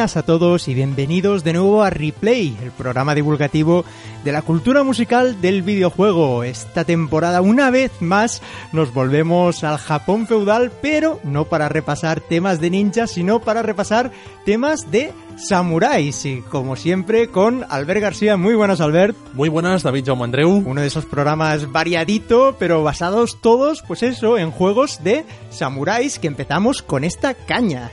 buenas a todos y bienvenidos de nuevo a Replay, el programa divulgativo de la cultura musical del videojuego. Esta temporada una vez más nos volvemos al Japón feudal, pero no para repasar temas de ninjas, sino para repasar temas de samuráis. Y como siempre con Albert García. Muy buenas Albert. Muy buenas David Jaume Andreu. Uno de esos programas variadito, pero basados todos, pues eso, en juegos de samuráis que empezamos con esta caña.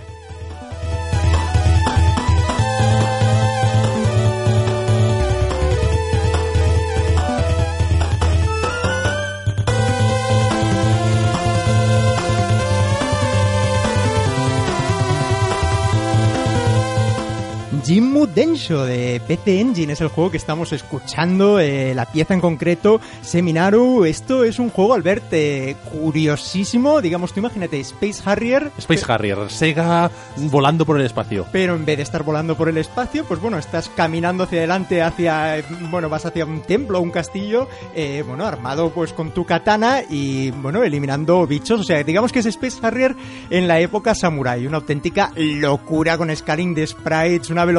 Jinmu Densho de PC Engine es el juego que estamos escuchando, eh, la pieza en concreto, Seminaru. Esto es un juego, Albert, eh, curiosísimo. Digamos, tú imagínate, Space Harrier. Space Harrier, Sega volando por el espacio. Pero en vez de estar volando por el espacio, pues bueno, estás caminando hacia adelante, hacia, bueno, vas hacia un templo, un castillo, eh, bueno, armado pues con tu katana y, bueno, eliminando bichos. O sea, digamos que es Space Harrier en la época samurai, una auténtica locura con scaling de sprites, una velocidad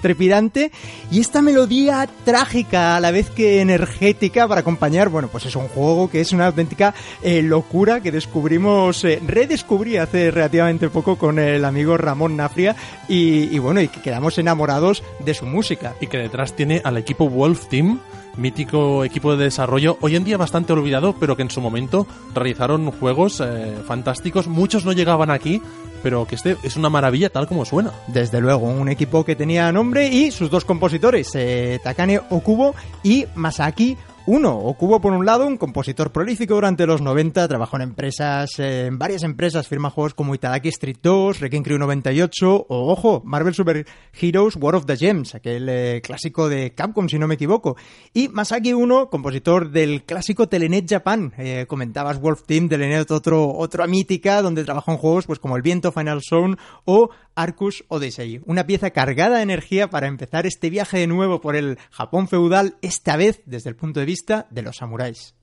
trepidante y esta melodía trágica a la vez que energética para acompañar, bueno, pues es un juego que es una auténtica eh, locura que descubrimos, eh, redescubrí hace relativamente poco con el amigo Ramón Nafria y, y bueno, y que quedamos enamorados de su música. Y que detrás tiene al equipo Wolf Team mítico equipo de desarrollo, hoy en día bastante olvidado, pero que en su momento realizaron juegos eh, fantásticos. Muchos no llegaban aquí, pero que este es una maravilla tal como suena. Desde luego, un equipo que tenía nombre y sus dos compositores, eh, Takane Okubo y Masaki uno, Okubo por un lado, un compositor prolífico durante los 90, trabajó en empresas, en varias empresas, firma juegos como Itadaki Street 2, Wrecking Crew 98 o, ojo, Marvel Super Heroes War of the Gems, aquel eh, clásico de Capcom si no me equivoco. Y Masaki Uno, compositor del clásico Telenet Japan, eh, comentabas Wolf Team, Telenet otro, otra mítica, donde trabajó en juegos pues como El Viento, Final Zone o Arcus Odyssey. Una pieza cargada de energía para empezar este viaje de nuevo por el Japón feudal, esta vez desde el punto de vista de los samuráis.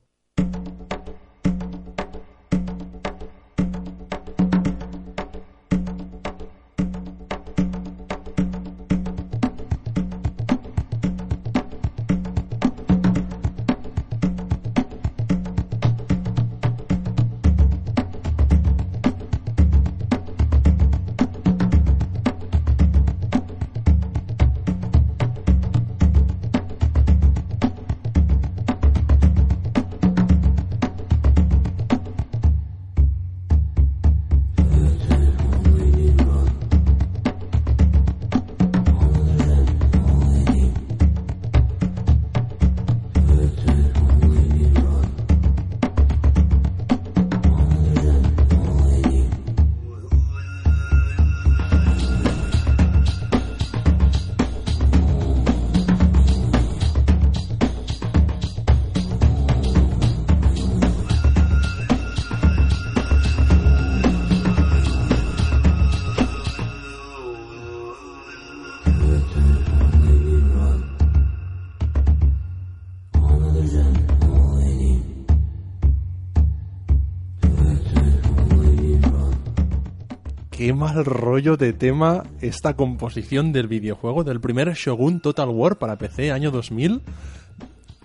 De tema esta composición del videojuego del primer Shogun Total War para PC año 2000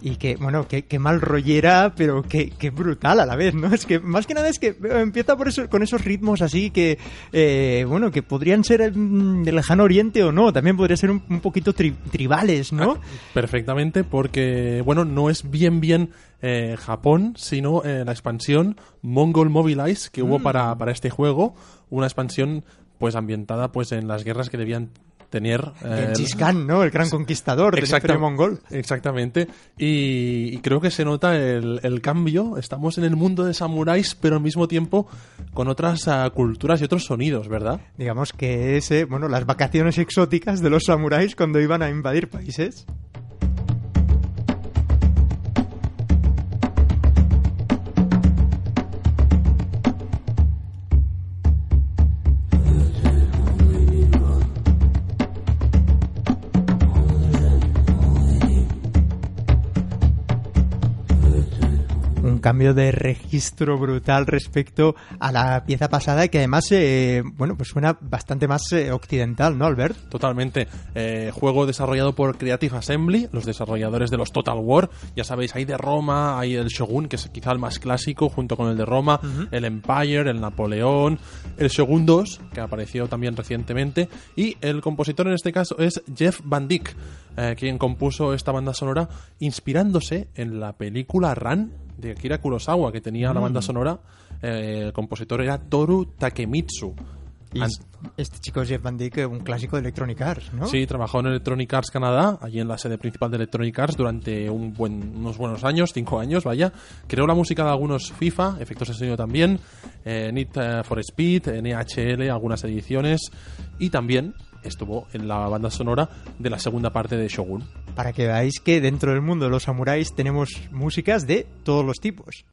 y que, bueno, qué, qué mal rollera, pero qué, qué, brutal a la vez, ¿no? Es que más que nada es que empieza por eso, con esos ritmos así que, eh, bueno, que podrían ser del lejano oriente o no, también podría ser un, un poquito tri, tribales, ¿no? Ah, perfectamente, porque, bueno, no es bien, bien eh, Japón, sino eh, la expansión Mongol Mobilize que mm. hubo para, para este juego, una expansión pues ambientada pues en las guerras que debían tener... Eh, ¿no? El gran conquistador del imperio mongol. Exactamente. Y, y, creo que se nota el, el, cambio. Estamos en el mundo de samuráis, pero al mismo tiempo con otras uh, culturas y otros sonidos, ¿verdad? Digamos que es, eh, bueno, las vacaciones exóticas de los samuráis cuando iban a invadir países. Cambio de registro brutal respecto a la pieza pasada que además, eh, bueno, pues suena bastante más eh, occidental, ¿no, Albert? Totalmente. Eh, juego desarrollado por Creative Assembly, los desarrolladores de los Total War. Ya sabéis, hay de Roma, hay el Shogun, que es quizá el más clásico, junto con el de Roma, el Empire, el Napoleón, el Shogun 2, que apareció también recientemente, y el compositor en este caso es Jeff Van Dyck, quien compuso esta banda sonora inspirándose en la película Ran de Akira Kurosawa, que tenía la banda sonora. eh, el compositor era Toru Takemitsu. Y este chico es Jeff Van Dyke, un clásico de Electronic Arts, ¿no? Sí, trabajó en Electronic Arts Canadá, allí en la sede principal de Electronic Arts durante un buen, unos buenos años, cinco años, vaya. Creó la música de algunos FIFA, efectos de sonido también, eh, Need eh, for Speed, NHL, algunas ediciones, y también estuvo en la banda sonora de la segunda parte de Shogun. Para que veáis que dentro del mundo de los samuráis tenemos músicas de todos los tipos.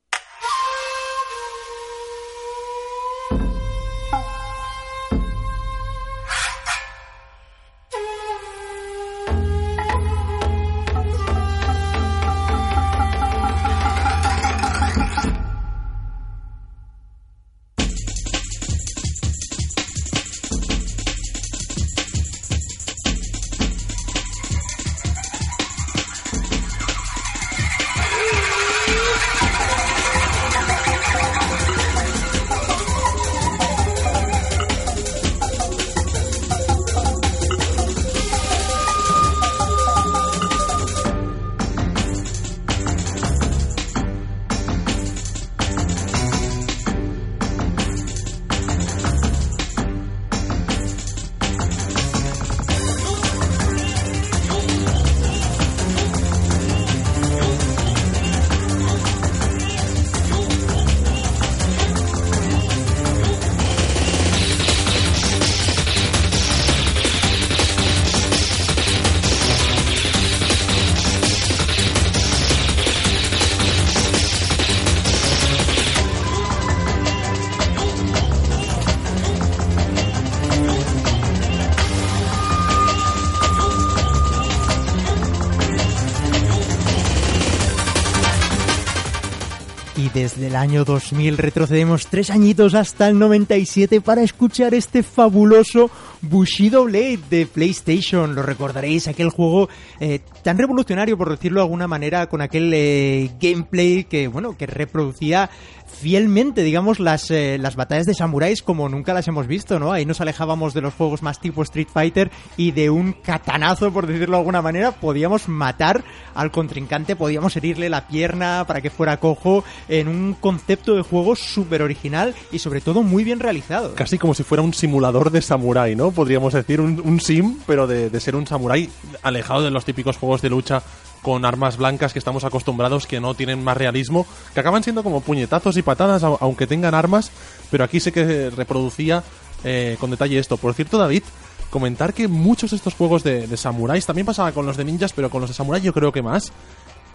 Año 2000 retrocedemos tres añitos hasta el 97 para escuchar este fabuloso Bushido Blade de PlayStation. Lo recordaréis, aquel juego eh, tan revolucionario, por decirlo de alguna manera, con aquel eh, gameplay que, bueno, que reproducía fielmente, digamos, las, eh, las batallas de samuráis como nunca las hemos visto, ¿no? Ahí nos alejábamos de los juegos más tipo Street Fighter y de un catanazo, por decirlo de alguna manera, podíamos matar al contrincante, podíamos herirle la pierna para que fuera cojo en un concepto de juego súper original y sobre todo muy bien realizado. Casi como si fuera un simulador de samurái, ¿no? Podríamos decir un, un sim, pero de, de ser un samurái alejado de los típicos juegos de lucha con armas blancas que estamos acostumbrados, que no tienen más realismo, que acaban siendo como puñetazos y patadas, au- aunque tengan armas, pero aquí sé que reproducía eh, con detalle esto. Por cierto, David, comentar que muchos de estos juegos de, de samuráis, también pasaba con los de ninjas, pero con los de samurái yo creo que más,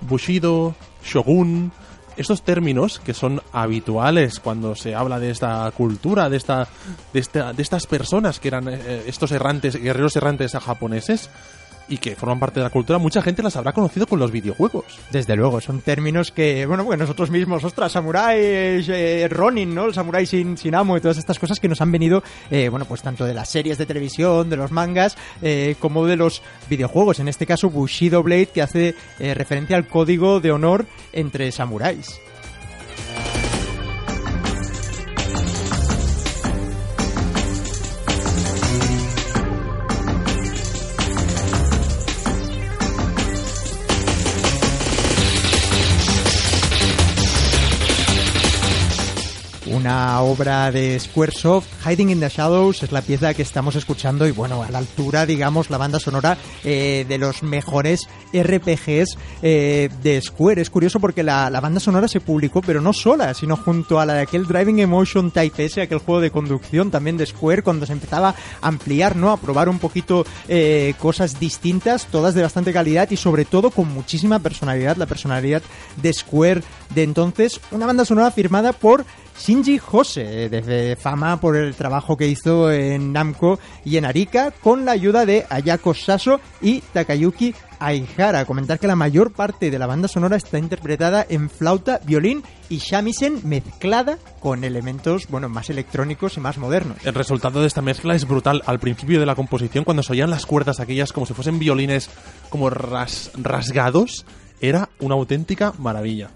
Bushido, Shogun, estos términos que son habituales cuando se habla de esta cultura, de esta, de esta, de estas personas que eran eh, estos errantes, guerreros errantes japoneses y que forman parte de la cultura, mucha gente las habrá conocido con los videojuegos. Desde luego, son términos que, bueno, nosotros mismos, ostras, samurái, eh, Ronin, ¿no? El samurái sin, sin amo y todas estas cosas que nos han venido, eh, bueno, pues tanto de las series de televisión, de los mangas, eh, como de los videojuegos. En este caso, Bushido Blade, que hace eh, referencia al código de honor entre samuráis. Una obra de Squaresoft, Hiding in the Shadows es la pieza que estamos escuchando y bueno, a la altura, digamos, la banda sonora eh, de los mejores RPGs eh, de Square. Es curioso porque la, la, banda sonora se publicó, pero no sola, sino junto a la de aquel Driving Emotion Type S, aquel juego de conducción también de Square, cuando se empezaba a ampliar, ¿no? A probar un poquito eh, cosas distintas, todas de bastante calidad y sobre todo con muchísima personalidad, la personalidad de Square de entonces. Una banda sonora firmada por Shinji Hose, de fama por el trabajo que hizo en Namco y en Arika, con la ayuda de Ayako Saso y Takayuki Aihara. Comentar que la mayor parte de la banda sonora está interpretada en flauta, violín y shamisen mezclada con elementos, bueno, más electrónicos y más modernos. El resultado de esta mezcla es brutal. Al principio de la composición, cuando se oían las cuerdas aquellas como si fuesen violines como rasgados, era una auténtica maravilla.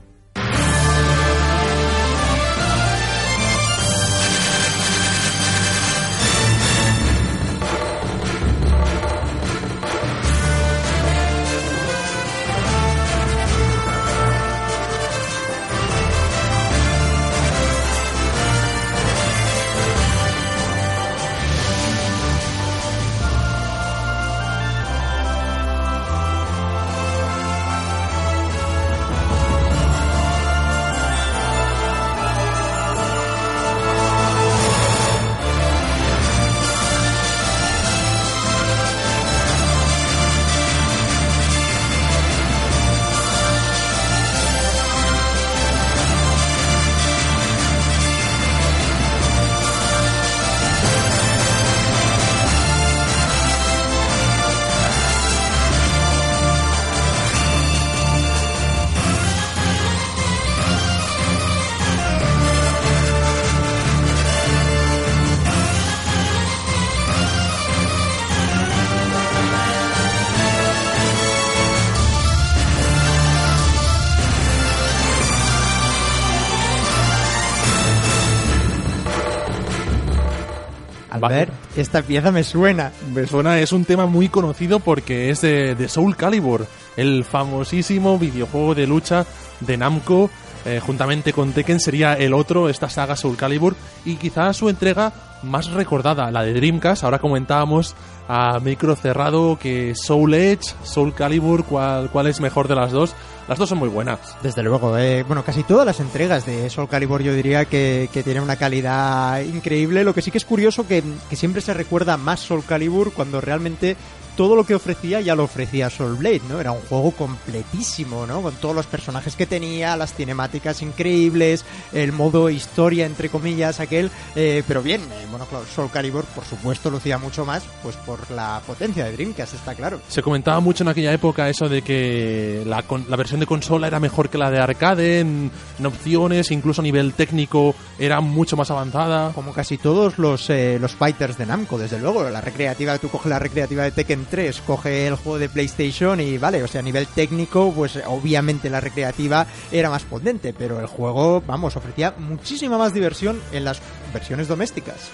Esta pieza me suena. Me suena, es un tema muy conocido porque es de, Soul Calibur, el famosísimo videojuego de lucha de Namco. Eh, juntamente con Tekken sería el otro, esta saga Soul Calibur, y quizás su entrega más recordada, la de Dreamcast. Ahora comentábamos a micro cerrado que Soul Edge, Soul Calibur, ¿cuál, cuál es mejor de las dos? Las dos son muy buenas. Desde luego, eh, bueno, casi todas las entregas de Soul Calibur yo diría que, que tienen una calidad increíble. Lo que sí que es curioso que, que siempre se recuerda más Soul Calibur cuando realmente todo lo que ofrecía ya lo ofrecía Soul Blade, ¿no? Era un juego completísimo, ¿no? Con todos los personajes que tenía, las cinemáticas increíbles, el modo historia, entre comillas, aquel. Eh, pero bien, eh, bueno, claro, Soul Calibur, por supuesto, lucía mucho más, pues por la potencia de Dreamcast, está claro. Se comentaba mucho en aquella época eso de que la, la versión de consola era mejor que la de arcade en, opciones, incluso a nivel técnico era mucho más avanzada. Como casi todos los, eh, los fighters de Namco, desde luego. La recreativa, tú coges la recreativa de Tekken 3, coge el juego de PlayStation y vale, o sea, a nivel técnico, pues obviamente la recreativa era más potente, pero el juego, vamos, ofrecía muchísima más diversión en las versiones domésticas.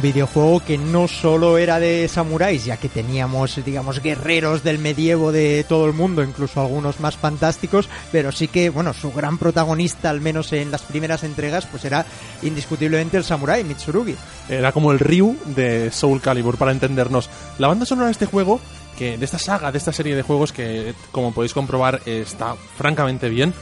Videojuego que no solo era de samuráis, ya que teníamos, digamos, guerreros del medievo de todo el mundo, incluso algunos más fantásticos, pero sí que, bueno, su gran protagonista, al menos en las primeras entregas, pues era indiscutiblemente el samurái, Mitsurugi. Era como el Ryu de Soul Calibur, para entendernos. La banda sonora de este juego que de esta saga, de esta serie de juegos que, como podéis comprobar, está francamente bien.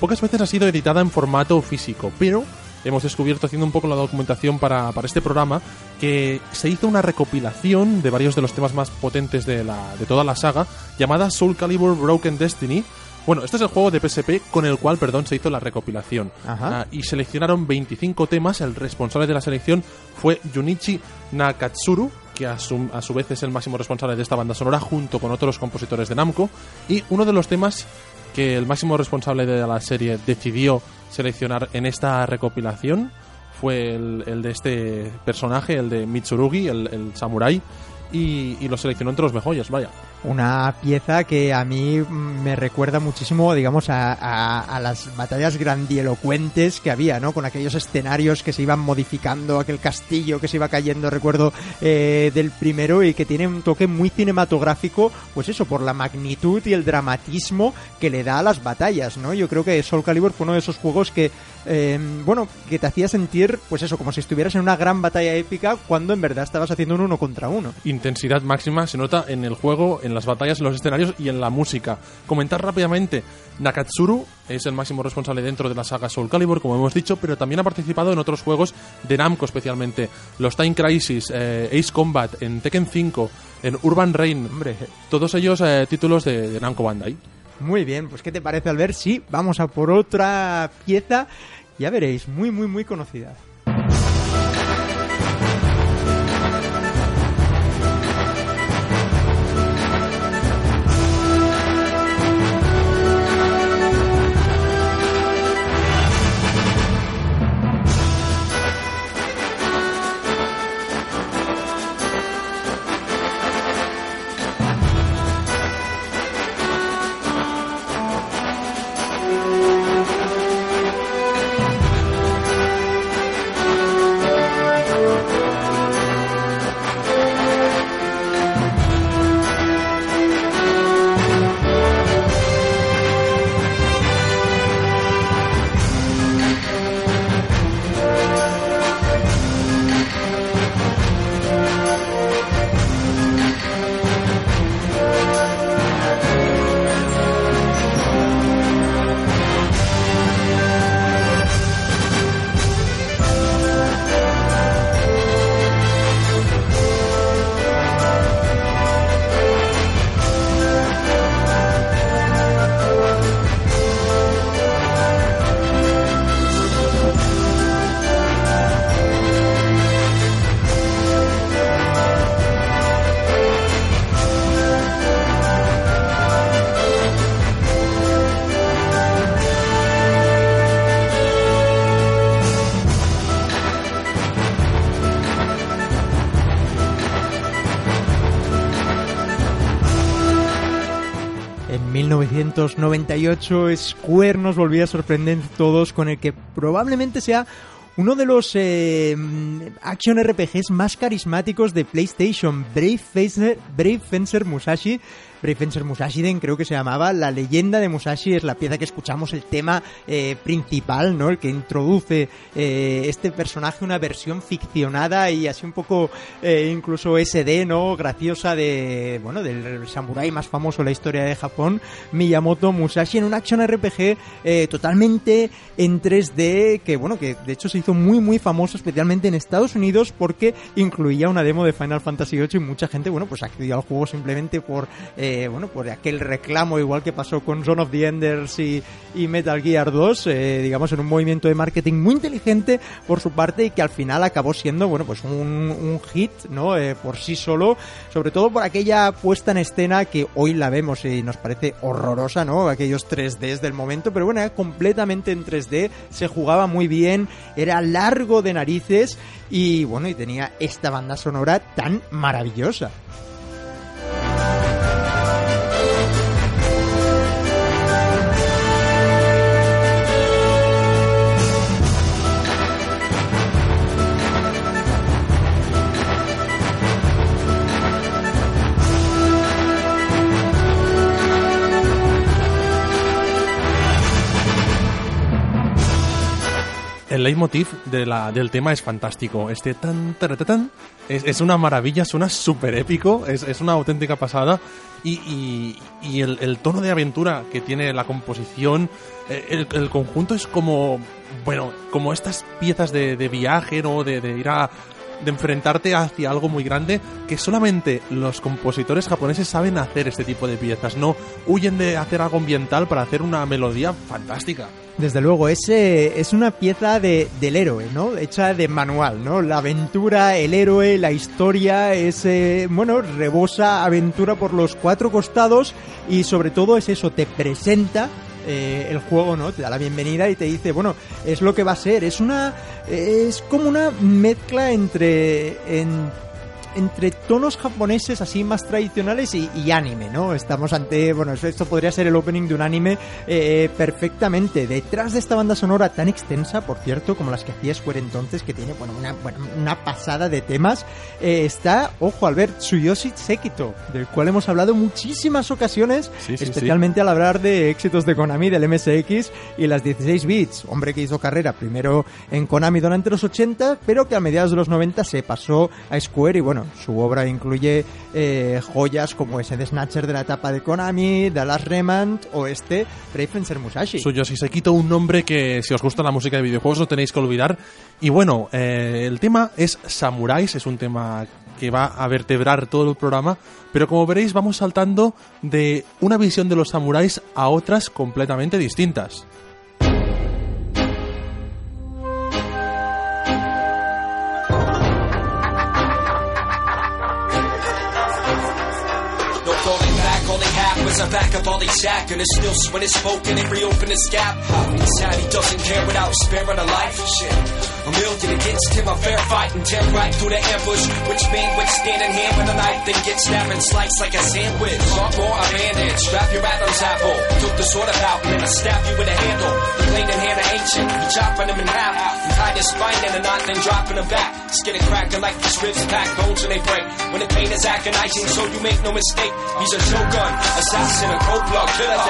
Pocas veces ha sido editada en formato físico, pero hemos descubierto haciendo un poco la documentación para, este programa que se hizo una recopilación de varios de los temas más potentes de, la, de toda la saga llamada Soul Calibur Broken Destiny. Bueno, este es el juego de PSP con el cual, perdón, se hizo la recopilación. Ah, y seleccionaron 25 temas. El responsable de la selección fue Junichi Nakatsuru, que a su, a su, vez es el máximo responsable de esta banda sonora, junto con otros compositores de Namco. Y uno de los temas que el máximo responsable de la serie decidió seleccionar en esta recopilación fue el, de este personaje, el de Mitsurugi, el, el samurái, y, y, lo seleccionó entre los mejores, vaya. Una pieza que a mí me recuerda muchísimo, digamos, a, a, a, las batallas grandielocuentes que había, ¿no? Con aquellos escenarios que se iban modificando, aquel castillo que se iba cayendo, recuerdo, eh, del primero y que tiene un toque muy cinematográfico, pues eso, por la magnitud y el dramatismo que le da a las batallas, ¿no? Yo creo que Soul Calibur fue uno de esos juegos que, eh, bueno, que te hacía sentir, pues eso, como si estuvieras en una gran batalla épica cuando en verdad estabas haciendo un uno contra uno. Intensidad máxima se nota en el juego, en las batallas, en los escenarios y en la música. Comentar rápidamente, Nakatsuru es el máximo responsable dentro de la saga Soul Calibur, como hemos dicho, pero también ha participado en otros juegos de Namco especialmente, los Time Crisis, eh, Ace Combat, en Tekken 5, en Urban Reign, hombre, todos ellos eh, títulos de Namco Bandai. Muy bien, pues ¿qué te parece Albert? Sí, vamos a por otra pieza, ya veréis, muy, muy, muy conocida. 1998 Square nos volvía a sorprender todos con el que probablemente sea uno de los eh, action RPGs más carismáticos de PlayStation, Brave Fencer, Brave Fencer Musashi. Brave Fencer Musashi creo que se llamaba. La leyenda de Musashi es la pieza que escuchamos, el tema eh, principal, ¿no? El que introduce eh, este personaje, una versión ficcionada y así un poco eh, incluso SD, ¿no? Graciosa de, bueno, del samurái más famoso en la historia de Japón, Miyamoto Musashi, en un action RPG eh, totalmente en 3D, que bueno, que de hecho se hizo muy muy famoso especialmente en Estados Unidos porque incluía una demo de Final Fantasy VIII y mucha gente, bueno, pues accedió al juego simplemente por, eh, bueno, por aquel reclamo igual que pasó con Zone of the Enders y, y Metal Gear 2, eh, digamos en un movimiento de marketing muy inteligente por su parte y que al final acabó siendo, bueno, pues un, un hit, ¿no? Eh, por sí solo, sobre todo por aquella puesta en escena que hoy la vemos y nos parece horrorosa, ¿no? Aquellos 3Ds del momento, pero bueno, era completamente en 3D, se jugaba muy bien, era largo de narices y bueno, y tenía esta banda sonora tan maravillosa. El leitmotiv del tema es fantástico. Este tan, tan, es, es, una maravilla, suena súper épico, es, es, una auténtica pasada. Y, y, el, tono de aventura que tiene la composición, el, el, conjunto es como, bueno, como estas piezas de, de viaje, ¿no? De, de ir a, de enfrentarte hacia algo muy grande que solamente los compositores japoneses saben hacer este tipo de piezas, no huyen de hacer algo ambiental para hacer una melodía fantástica. Desde luego, es, eh, es una pieza de, del héroe, ¿no? Hecha de manual, ¿no? La aventura, el héroe, la historia, es, eh, bueno, rebosa aventura por los cuatro costados y sobre todo es eso, te presenta eh, el juego, ¿no? Te da la bienvenida y te dice, bueno, es lo que va a ser. Es una. Es como una mezcla entre. En, entre tonos japoneses así más tradicionales y, y anime, ¿no? Estamos ante, bueno, esto podría ser el opening de un anime eh, perfectamente. Detrás de esta banda sonora tan extensa, por cierto, como las que hacía Square entonces, que tiene, bueno, una, bueno, una pasada de temas, eh, está, ojo, Albert, Tsuyoshi Sekito, del cual hemos hablado muchísimas ocasiones, Sí, sí, especialmente al hablar de éxitos de Konami, del MSX y las 16 bits. Hombre que hizo carrera primero en Konami durante los 80, pero que a mediados de los 90 se pasó a Square y bueno, su obra incluye eh, joyas como ese de Snatcher de la etapa de Konami, Dallas Remand o este Fencer Musashi. Suyo, si se quito un nombre que si os gusta la música de videojuegos no tenéis que olvidar. Y bueno, eh, el tema es Samuráis, es un tema que va a vertebrar todo el programa, pero como veréis vamos saltando de una visión de los samuráis a otras completamente distintas. Back up all they shack And it's still when it's spoken and reopen this gap Inside he doesn't care without sparing a life. Shit, a million against him, a fair fight And tear right through the ambush Which stand in hand with a knife Then get stabbed and sliced like a sandwich. Talk or a bandage, wrap your Adam's apple oh, Took the sword out and I stab you with a handle. The blade in hand of ancient, you chopping him in half. You tie his spine in a knot, then dropping him back. Skin it cracking like these ribs pack, bones when they break. When the pain is agonizing, so you make no mistake He's a shogun, assassin, a cold blood killer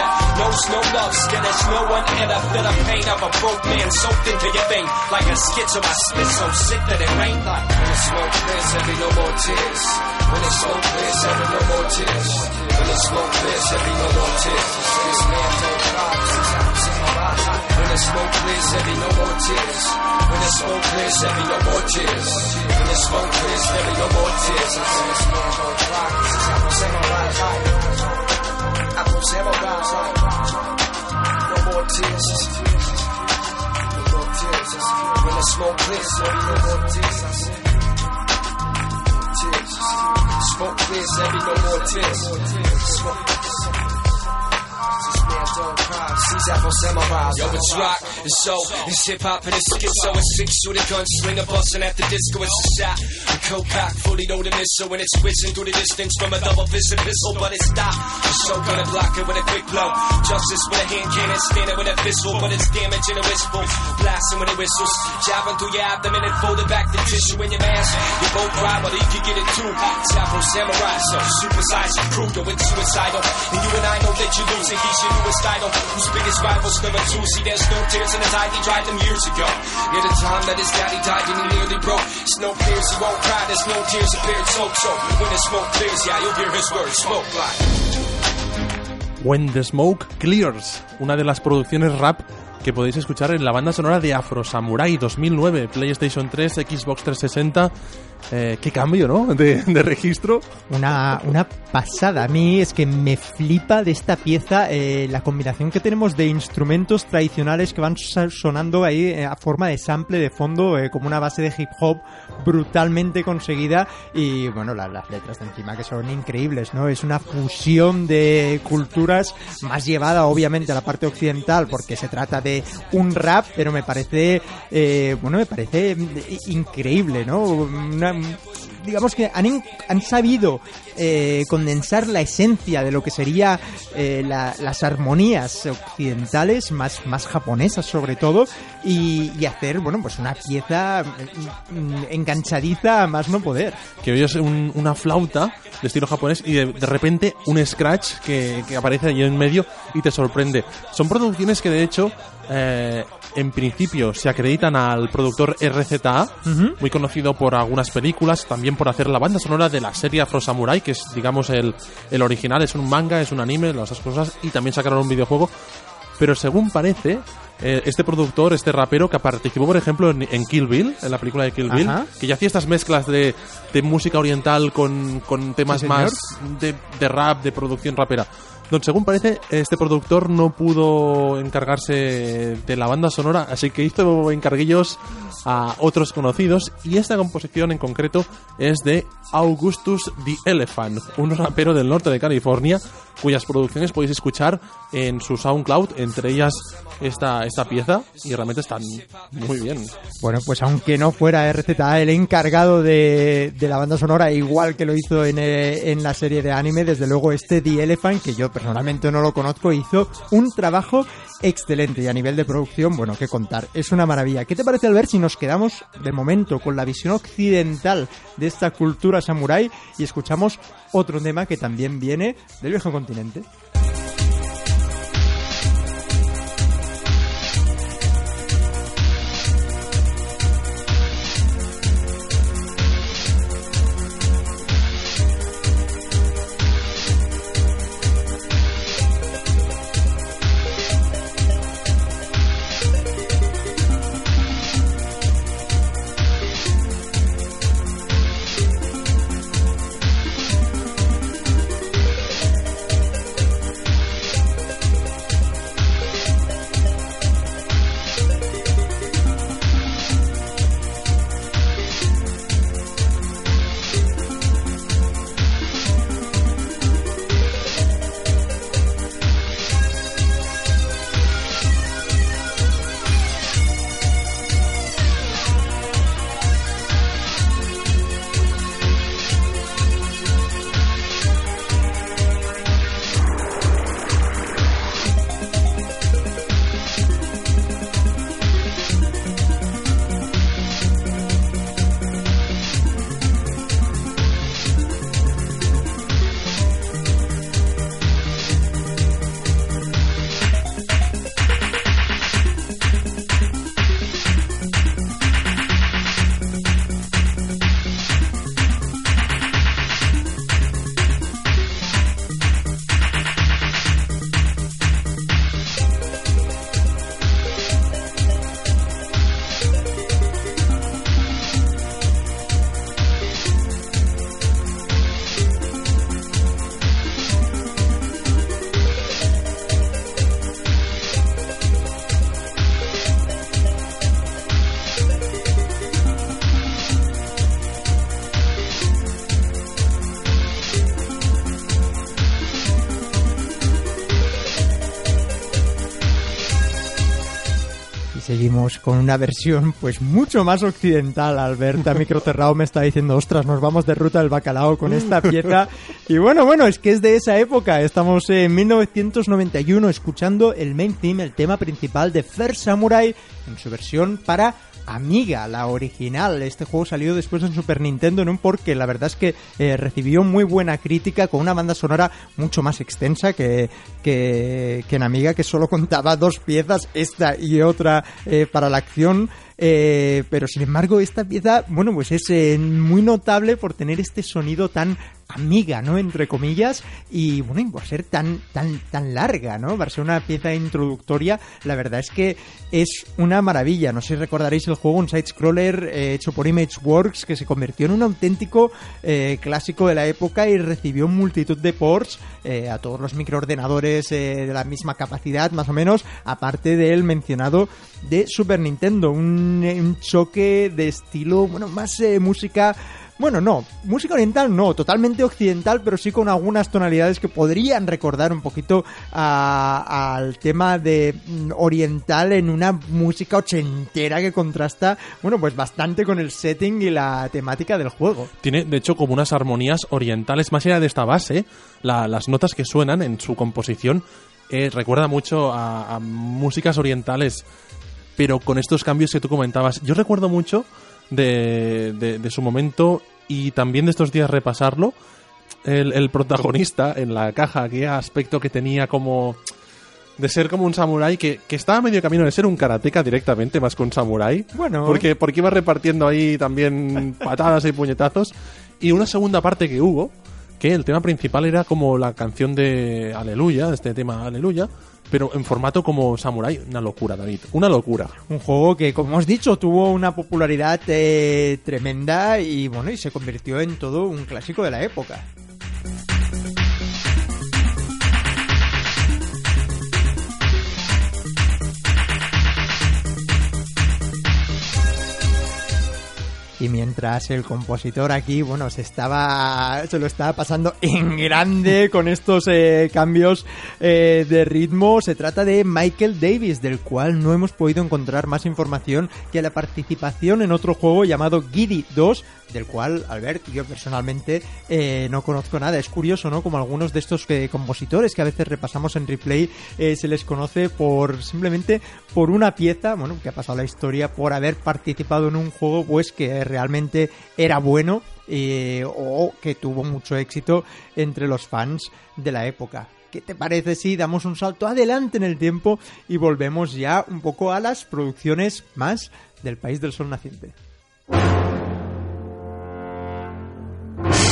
no love, scared there's no one ever feel the pain of a broke man soaked into your vein like a schizo. I spit so sick that it rain like when the smoke clears, there be no more tears. When the smoke clears, there be no more tears. When the smoke clears, there be no more tears. This man don't cry, since I'm seeing my eyes. When the smoke clears, there be no more tears. When the smoke clears, there be no more tears. When the smoke clears, there be no more tears. This man don't cry, since I'm seeing my eyes. I don't say my eyes. No more tears. No more tears. When the smoke clears, no more tears. Tears. Smoke clears, be no more tears. Smoke. Sees Afro Samurai. Yo, it's rock, it's soul, it's hip hop, and it's schizo. It's six shooter gun slinger busting at the disco. It's a shot. A cold pack, fully loaded missile, and it's whizzing through the distance from a double fisted pistol, but it stopped. The show gonna block it with a quick blow. Justice with a hand cannon, standing with a pistol, but it's damaging a whistle. Blasting when it whistles, jabbing through your abdomen and folding back the tissue in your mask. You both cry, but you can get it too. It's Afro Samurai, so supersize your crew, going suicidal. And you and I know that you're losing, he's your newest When the smoke clears. When the Smoke Clears, una de las producciones rap que podéis escuchar en la banda sonora de Afro Samurai 2009, PlayStation 3, Xbox 360. Eh, qué cambio, ¿no? De, de registro. Una, una pasada. A mí es que me flipa de esta pieza eh, la combinación que tenemos de instrumentos tradicionales que van sonando ahí eh, a forma de sample de fondo, eh, como una base de hip hop brutalmente conseguida y bueno, la- las letras de encima que son increíbles, ¿no? Es una fusión de culturas más llevada obviamente a la parte occidental porque se trata de un rap, pero me parece, eh, bueno, me parece eh, increíble, ¿no? Una- digamos que han, han sabido eh, condensar la esencia de lo que sería eh, la- las armonías occidentales, más, más japonesas sobre todo, y, hacer, bueno, pues una pieza mm, enganchadiza a más no poder. que oyes un- una flauta de estilo japonés y de, de repente un scratch que, que aparece allí en medio y te sorprende. Son producciones que de hecho eh, en principio se acreditan al productor RZA, muy conocido por algunas películas, también por hacer la banda sonora de la serie Afro Samurai, que es digamos el, el original, es un manga, es un anime, las cosas, y también sacaron un videojuego. Pero según parece, eh, este productor, este rapero que participó, por ejemplo, en, en Kill Bill, en la película de Kill Bill, Ajá. que ya hacía estas mezclas de, de música oriental con, con temas Sí, más de, de rap, de producción rapera. Don, según parece, este productor no pudo encargarse de la banda sonora, así que hizo encarguillos a otros conocidos y esta composición en concreto es de Augustus the Elephant, un rapero del norte de California cuyas producciones podéis escuchar en su SoundCloud, entre ellas esta, esta pieza y realmente están muy bien. Bueno, pues aunque no fuera RZA el encargado de, de la banda sonora, igual que lo hizo en, eh, en la serie de anime, desde luego este The Elephant, que yo personalmente no lo conozco, hizo un trabajo excelente y a nivel de producción, bueno, qué contar, es una maravilla. ¿Qué te parece al ver si nos quedamos de momento con la visión occidental de esta cultura samurái y escuchamos otro tema que también viene del viejo continente? Con una versión pues mucho más occidental. Alberta Microterrao me está diciendo, ostras, nos vamos de ruta del bacalao con esta pieza. Y bueno, bueno, es que es de esa época. Estamos en 1991 escuchando el main theme, el tema principal de First Samurai en su versión para Amiga, la original. Este juego salió después en Super Nintendo, ¿no? Porque la verdad es que eh, recibió muy buena crítica con una banda sonora mucho más extensa que, que, que en Amiga, que solo contaba dos piezas, esta y otra eh, para la acción. Eh, pero sin embargo, esta pieza, bueno, pues es muy notable por tener este sonido tan amiga, ¿no? Entre comillas, y bueno, y por ser tan, tan, tan larga, ¿no? Para ser una pieza introductoria, la verdad es que es una maravilla. No sé si recordaréis el juego, un side-scroller eh, hecho por Imageworks, que se convirtió en un auténtico eh, clásico de la época y recibió multitud de ports eh, a todos los microordenadores de la misma capacidad, más o menos, aparte del mencionado de Super Nintendo. Un, un choque de estilo, bueno, más música bueno, no, música oriental no, totalmente occidental, pero sí con algunas tonalidades que podrían recordar un poquito al tema de mm, oriental en una música ochentera que contrasta, bueno, pues bastante con el setting y la temática del juego. Tiene, de hecho, como unas armonías orientales. Más allá de esta base, la- las notas que suenan en su composición eh, recuerda mucho a, a músicas orientales, pero con estos cambios que tú comentabas. Yo recuerdo mucho de, de- de su momento y también de estos días repasarlo. El, el protagonista en la caja, qué aspecto que tenía como de ser como un samurái que, que estaba medio camino de ser un karateka directamente más que un samurái. Bueno. Porque, porque iba repartiendo ahí también patadas y puñetazos. Y una segunda parte que hubo, que el tema principal era como la canción de Aleluya, de este tema Aleluya, pero en formato como samurái. Una locura, David. Una locura. Un juego que, como hemos dicho, tuvo una popularidad eh, tremenda y bueno, y se convirtió en todo un clásico de la época. Y mientras el compositor aquí, bueno, se estaba, se lo estaba pasando en grande con estos eh, cambios eh, de ritmo. Se trata de Michael Davis, del cual no hemos podido encontrar más información que la participación en otro juego llamado Giddy 2, del cual, Albert, yo personalmente eh, no conozco nada. Es curioso, ¿no? Como algunos de estos eh, compositores que a veces repasamos en replay eh, se les conoce por simplemente por una pieza, bueno, que ha pasado la historia, por haber participado en un juego, pues que realmente era bueno o que tuvo mucho éxito entre los fans de la época. ¿Qué te parece si damos un salto adelante en el tiempo y volvemos ya un poco a las producciones más del país del sol naciente? you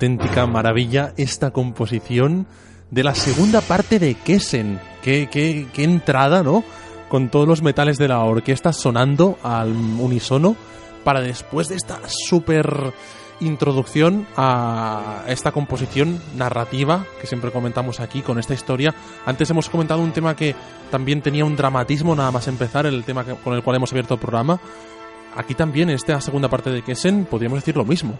auténtica maravilla esta composición de la segunda parte de Kessen. Qué, qué, qué entrada, ¿no? Con todos los metales de la orquesta sonando al unísono para después de esta súper introducción a esta composición narrativa que siempre comentamos aquí con esta historia. Antes hemos comentado un tema que también tenía un dramatismo nada más empezar, el tema con el cual hemos abierto el programa. Aquí también, en esta segunda parte de Kessen, podríamos decir lo mismo.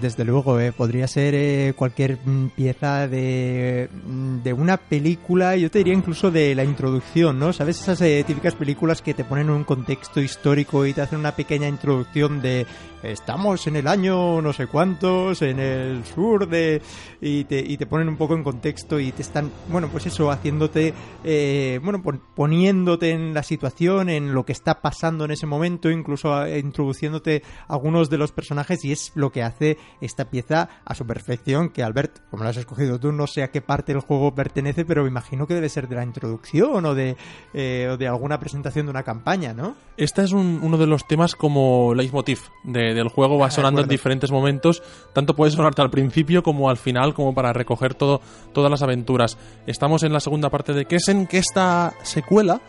Desde, luego, eh, podría ser eh, cualquier mm, pieza de, mm, de una película, yo te diría incluso de la introducción, ¿no? ¿Sabes esas eh, típicas películas que te ponen un contexto histórico y te hacen una pequeña introducción de estamos en el año no sé cuántos, en el sur de... y te, y te ponen un poco en contexto y te están, bueno, pues eso, haciéndote, eh, bueno, pon- poniéndote en la situación, en lo que está pasando en ese momento, incluso eh, introduciéndote algunos de los personajes y es lo que hace esta pieza a su perfección, que Albert, como lo has escogido tú, no sé a qué parte del juego pertenece, pero me imagino que debe ser de la introducción o de, eh, o de alguna presentación de una campaña, ¿no? Este es un- uno de los temas como leitmotiv de- del juego, va Ah, sonando en diferentes momentos, tanto puede sonarte al principio como al final, como para recoger todo, todas las aventuras. Estamos en la segunda parte de Kessen, que esta secuela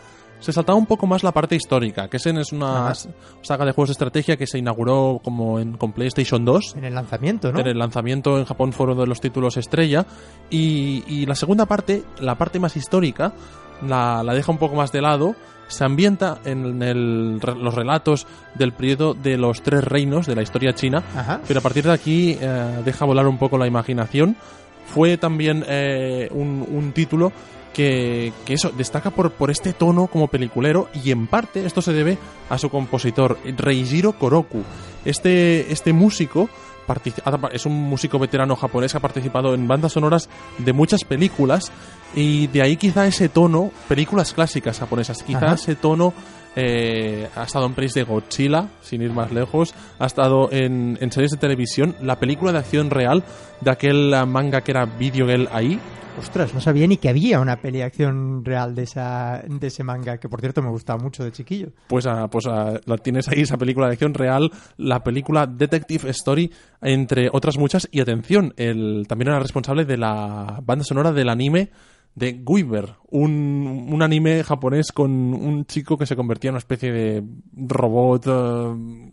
se saltaba un poco más la parte histórica. Kessen es una Ajá. saga de juegos de estrategia que se inauguró como en, con PlayStation 2. En el lanzamiento, ¿no? En el lanzamiento en Japón fue uno de los títulos estrella. Y, y la segunda parte, la parte más histórica, la, la deja un poco más de lado. Se ambienta en el- los relatos del periodo de los tres reinos de la historia china. Ajá. Pero a partir de aquí eh, deja volar un poco la imaginación. Fue también eh, un, un título que, que eso, destaca por, por este tono como peliculero y en parte esto se debe a su compositor, Reijiro Koroku. Este, este músico ha- es un músico veterano japonés que ha participado en bandas sonoras de muchas películas y de ahí quizá ese tono, películas clásicas japonesas, quizá Ajá. ese tono eh, ha estado en pelis de Godzilla, sin ir más lejos, ha estado en, en series de televisión, la película de acción real de aquel manga que era Video Girl ahí, Ostras, no sabía ni que había una peli de acción real de, esa, de ese manga, que por cierto me gustaba mucho de chiquillo. pues, ah, pues ah, la tienes ahí, esa película de acción real, la película Detective Story, entre otras muchas. Y atención, él también era responsable de la banda sonora del anime de Guiver, un, un anime japonés con un chico que se convertía en una especie de robot eh,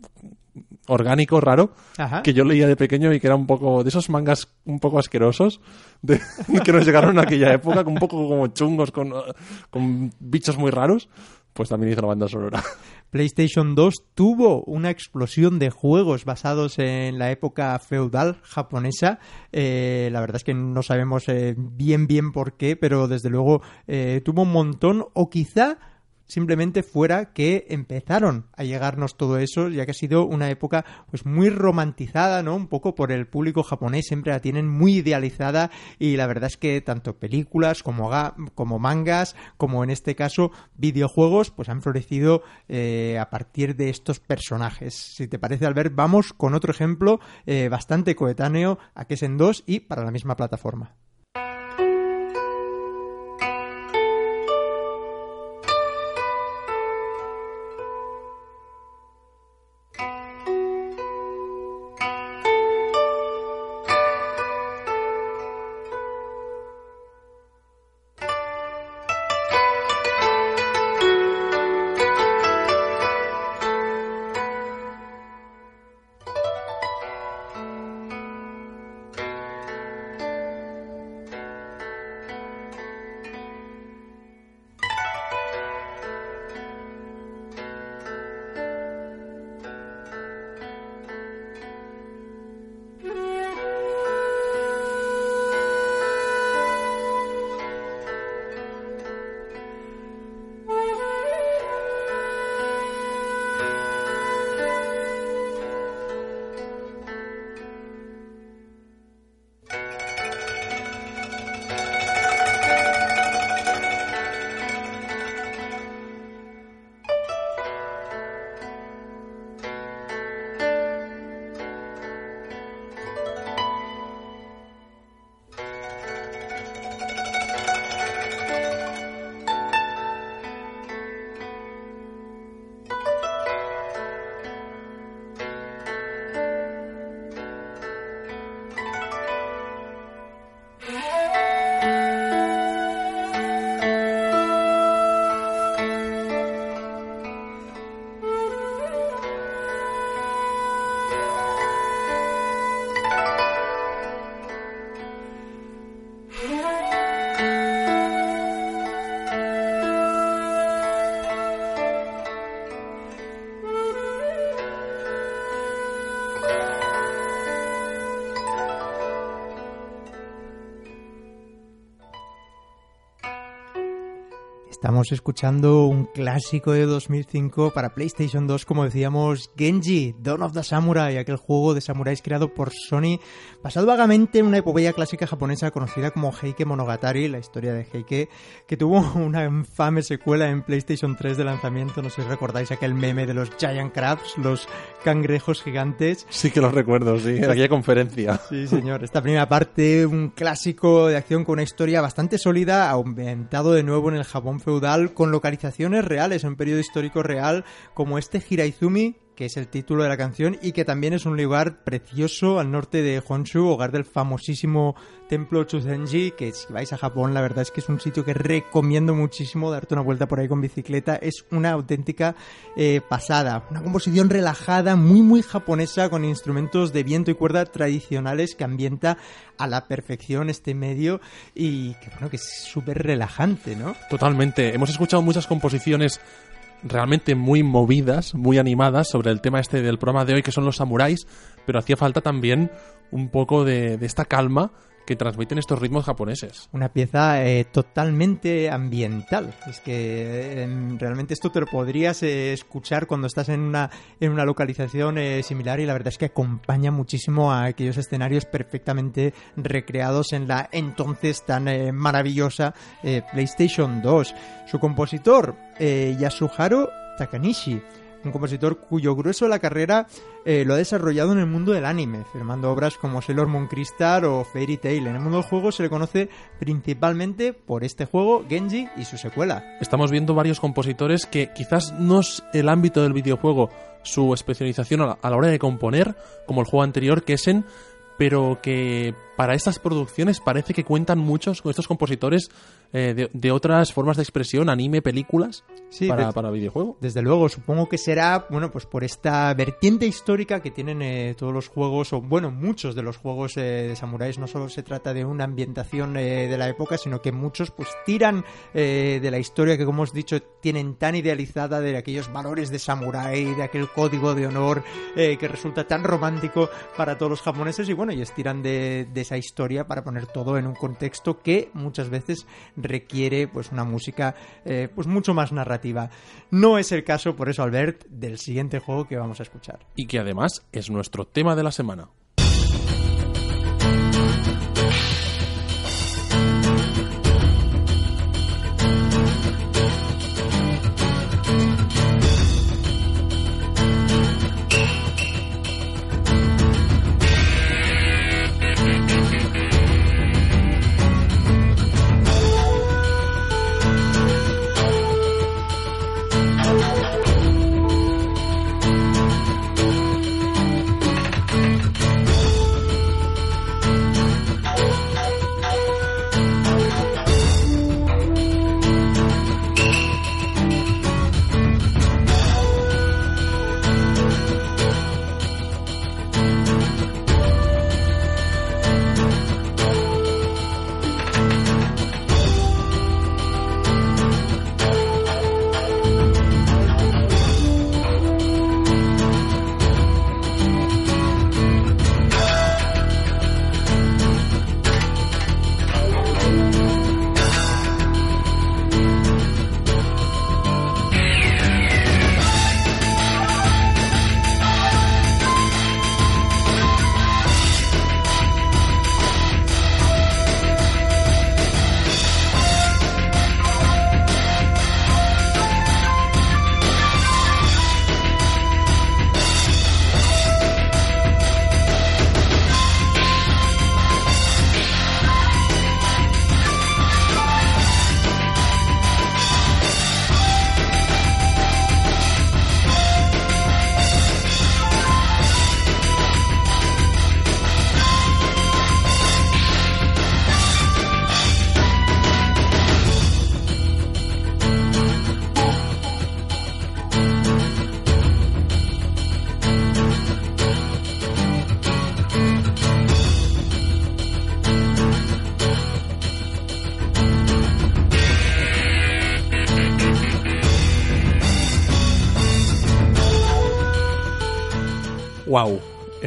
orgánico raro Ajá. que yo leía de pequeño y que era un poco de esos mangas un poco asquerosos de- que nos llegaron en aquella época, un poco como chungos con, con bichos muy raros, pues también hizo la banda sonora. PlayStation 2 tuvo una explosión de juegos basados en la época feudal japonesa. Eh, la verdad es que no sabemos eh, bien bien por qué, pero desde luego eh, tuvo un montón o quizá simplemente fuera que empezaron a llegarnos todo eso, ya que ha sido una época pues muy romantizada, ¿no? Un poco por el público japonés, siempre la tienen muy idealizada y la verdad es que tanto películas como, como mangas, como en este caso videojuegos, pues han florecido eh, a partir de estos personajes. Si te parece, Albert, vamos con otro ejemplo eh, bastante coetáneo a que es en 2 y para la misma plataforma. Estamos escuchando un clásico de 2005 para PlayStation 2, como decíamos, Genji, Dawn of the Samurai, aquel juego de samuráis creado por Sony, basado vagamente en una epopeya clásica japonesa conocida como Heike Monogatari, la historia de Heike, que tuvo una infame secuela en PlayStation 3 de lanzamiento, no sé si recordáis aquel meme de los Giant Crabs, los cangrejos gigantes. Sí que lo recuerdo, sí, en aquella conferencia. Sí, señor. Esta primera parte, un clásico de acción con una historia bastante sólida, ambientado de nuevo en el Japón feudal, con localizaciones reales, en un periodo histórico real, como este Hiraizumi, que es el título de la canción, y que también es un lugar precioso al norte de Honshu, hogar del famosísimo templo Chuzenji, que si vais a Japón, la verdad es que es un sitio que recomiendo muchísimo darte una vuelta por ahí con bicicleta. Es una auténtica eh, pasada. Una composición relajada, muy, muy japonesa, con instrumentos de viento y cuerda tradicionales que ambienta a la perfección este medio y que, bueno, que es súper relajante, ¿no? Totalmente. Hemos escuchado muchas composiciones realmente muy movidas, muy animadas sobre el tema este del programa de hoy que son los samuráis, pero hacía falta también un poco de, de esta calma que transmiten estos ritmos japoneses. Una pieza eh, totalmente ambiental. Es que eh, realmente esto te lo podrías eh, escuchar cuando estás en una, en una localización similar y la verdad es que acompaña muchísimo a aquellos escenarios perfectamente recreados en la entonces tan maravillosa PlayStation 2. Su compositor, Yasuharu Takanishi un compositor cuyo grueso de la carrera eh, lo ha desarrollado en el mundo del anime, firmando obras como Sailor Moon Crystal o Fairy Tail. En el mundo del juego se le conoce principalmente por este juego, Genji y su secuela. Estamos viendo varios compositores que quizás no es el ámbito del videojuego su especialización a la, hora de componer, como el juego anterior, que es en pero que para estas producciones parece que cuentan muchos con estos compositores eh, de, de, otras formas de expresión, anime, películas, sí, para, de, para, videojuego. Desde luego, supongo que será, bueno, pues por esta vertiente histórica que tienen eh, todos los juegos, o bueno, muchos de los juegos eh, de samuráis. No solo se trata de una ambientación eh, de la época, sino que muchos pues tiran de la historia que, como os he dicho, tienen tan idealizada de aquellos valores de samurái, de aquel código de honor eh, que resulta tan romántico para todos los japoneses. Y bueno, y estiran de, de esa historia para poner todo en un contexto que muchas veces requiere pues una música eh, pues mucho más narrativa. No es el caso, por eso, Albert, del siguiente juego que vamos a escuchar. Y que además es nuestro tema de la semana.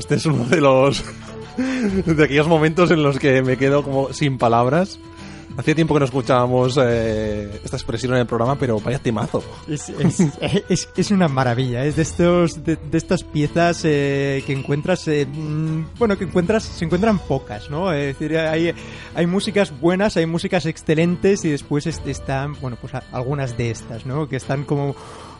Este es uno de los de aquellos momentos en los que me quedo como sin palabras. Hacía tiempo que no escuchábamos eh, esta expresión en el programa, pero vaya temazo. Es, es, es, es una maravilla, es de estos de, de estas piezas eh, que encuentras, eh, bueno, que encuentras, se encuentran pocas, ¿no? Es decir, hay, hay músicas buenas, hay músicas excelentes y después están, bueno, pues algunas de estas, ¿no? Que están como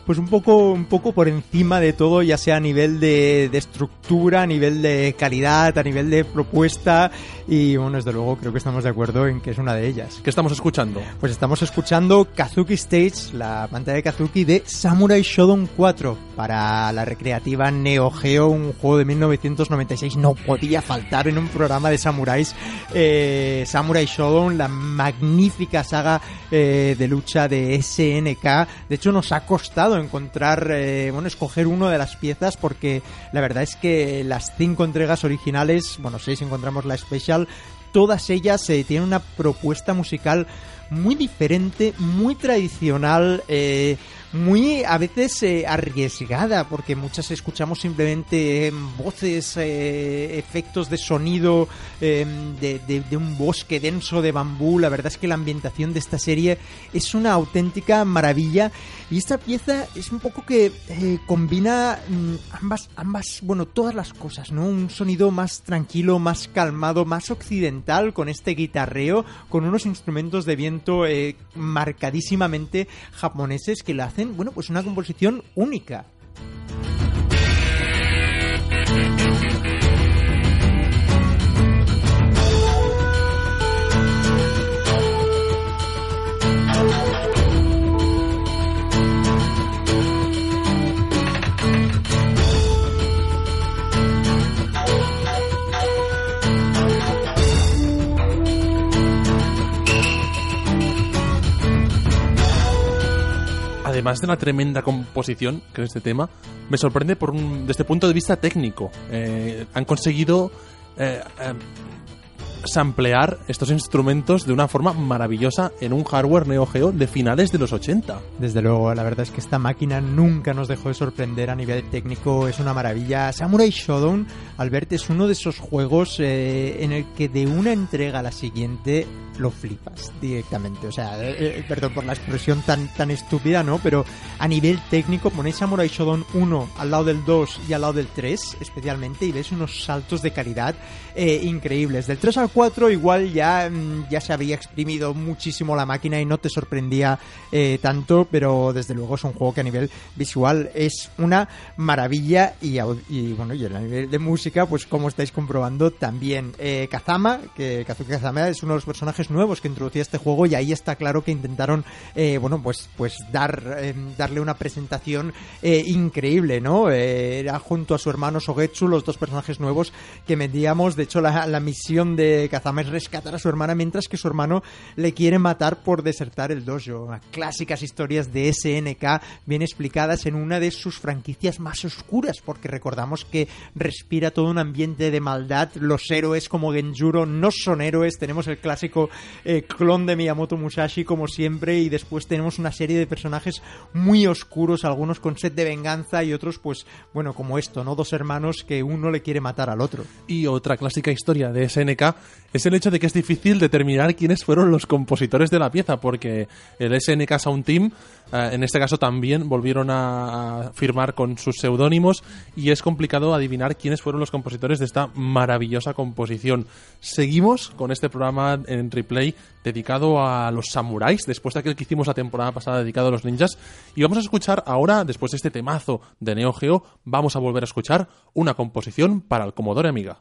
pues un poco, un poco por encima de todo, ya sea a nivel de, de, estructura, a nivel de calidad, a nivel de propuesta. Y bueno, desde luego creo que estamos de acuerdo en que es una de ellas. ¿Qué estamos escuchando? Pues estamos escuchando Kazuki Stage, la pantalla de Kazuki de Samurai Shodown 4 para la recreativa Neo Geo, un juego de 1996. No podía faltar en un programa de samuráis. Eh, Samurai Shodown, la magnífica saga eh, de lucha de SNK. De hecho, nos ha costado encontrar, eh, bueno, escoger una de las piezas porque la verdad es que las cinco entregas originales, bueno, seis encontramos la especial, todas ellas eh, tienen una propuesta musical muy diferente, muy tradicional, eh, muy a veces eh, arriesgada, porque muchas escuchamos simplemente em, voces, eh, efectos de sonido em, de, un bosque denso de bambú. La verdad es que la ambientación de esta serie es una auténtica maravilla. Y esta pieza es un poco que eh, combina mm, ambas, ambas, bueno, todas las cosas, ¿no? Un sonido más tranquilo, más calmado, más occidental, con este guitarreo, con unos instrumentos de viento marcadísimamente japoneses que le hacen, bueno, pues una composición única. Además de la tremenda composición que es este tema, me sorprende por un, desde el punto de vista técnico. Eh, han conseguido eh, eh, samplear estos instrumentos de una forma maravillosa en un hardware Neo Geo de finales de los 80. Desde luego, la verdad es que esta máquina nunca nos dejó de sorprender a nivel técnico, es una maravilla. Samurai Shodown, Albert, es uno de esos juegos eh, en el que de una entrega a la siguiente lo flipas directamente. O sea, eh, eh, perdón por la expresión tan, tan estúpida, ¿no? Pero a nivel técnico, ponéis Samurai Shodown 1 al lado del 2 y al lado del 3, especialmente, y ves unos saltos de calidad eh, increíbles. Del 3 al 4 igual ya, mm, ya se había exprimido muchísimo la máquina y no te sorprendía tanto, pero desde luego es un juego que a nivel visual es una maravilla y, y bueno, y a nivel de música, pues como estáis comprobando también. Kazama, que Kazuki Kazama es uno de los personajes nuevos que introducía este juego y ahí está claro que intentaron, eh, bueno, pues, pues dar, eh, darle una presentación eh, increíble, ¿no? Era junto a su hermano Sogetsu los dos personajes nuevos que vendíamos. De hecho, la misión de Kazama es rescatar a su hermana mientras que su hermano le quiere matar por desertar el dojo. Clásicas historias de SNK bien explicadas en una de sus franquicias más oscuras, porque recordamos que respira todo un ambiente de maldad. Los héroes como Genjuro no son héroes. Tenemos el clásico eh, clon de Miyamoto Musashi como siempre y después tenemos una serie de personajes muy oscuros, algunos con sed de venganza y otros pues bueno como esto, ¿no? Dos hermanos que uno le quiere matar al otro. Y otra clásica historia de SNK es el hecho de que es difícil determinar quiénes fueron los compositores de la pieza, porque el SNK Sound Team, eh, en este caso también volvieron a, firmar con sus seudónimos y es complicado adivinar quiénes fueron los compositores de esta maravillosa composición. Seguimos con este programa en replay dedicado a los samuráis, después de aquel que hicimos la temporada pasada dedicado a los ninjas, y vamos a escuchar ahora, después de este temazo de Neo Geo, vamos a volver a escuchar una composición para el Commodore Amiga.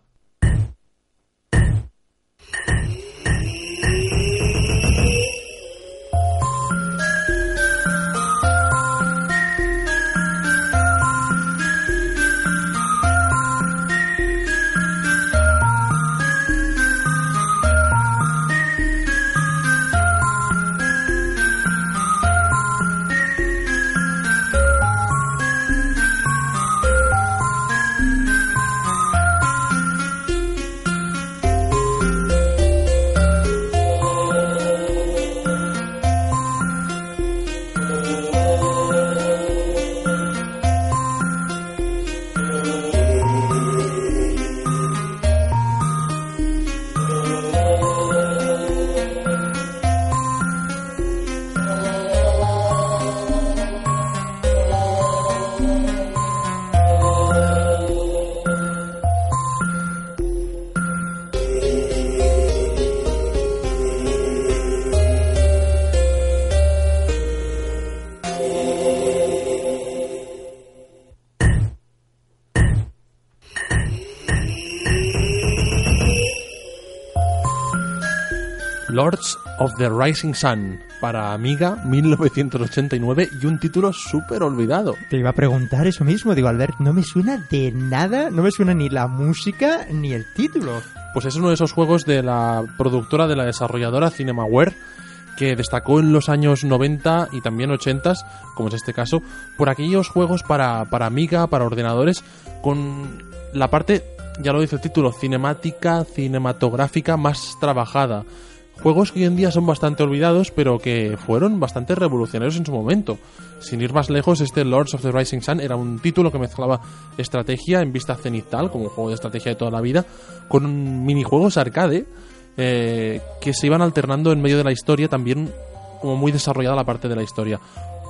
The Rising Sun para Amiga 1989 y un título súper olvidado. Te iba a preguntar eso mismo, digo Albert, no me suena de nada, no me suena ni la música ni el título. Pues es uno de esos juegos de la productora de la desarrolladora Cinemaware que destacó en los años 90 y también 80, como es este caso, por aquellos juegos para, para Amiga, para ordenadores, con la parte, ya lo dice el título, cinemática, cinematográfica más trabajada juegos que hoy en día son bastante olvidados, pero que fueron bastante revolucionarios en su momento. Sin ir más lejos, este Lords of the Rising Sun era un título que mezclaba estrategia en vista cenital, como un juego de estrategia de toda la vida, con minijuegos arcade eh, que se iban alternando en medio de la historia, también como muy desarrollada la parte de la historia.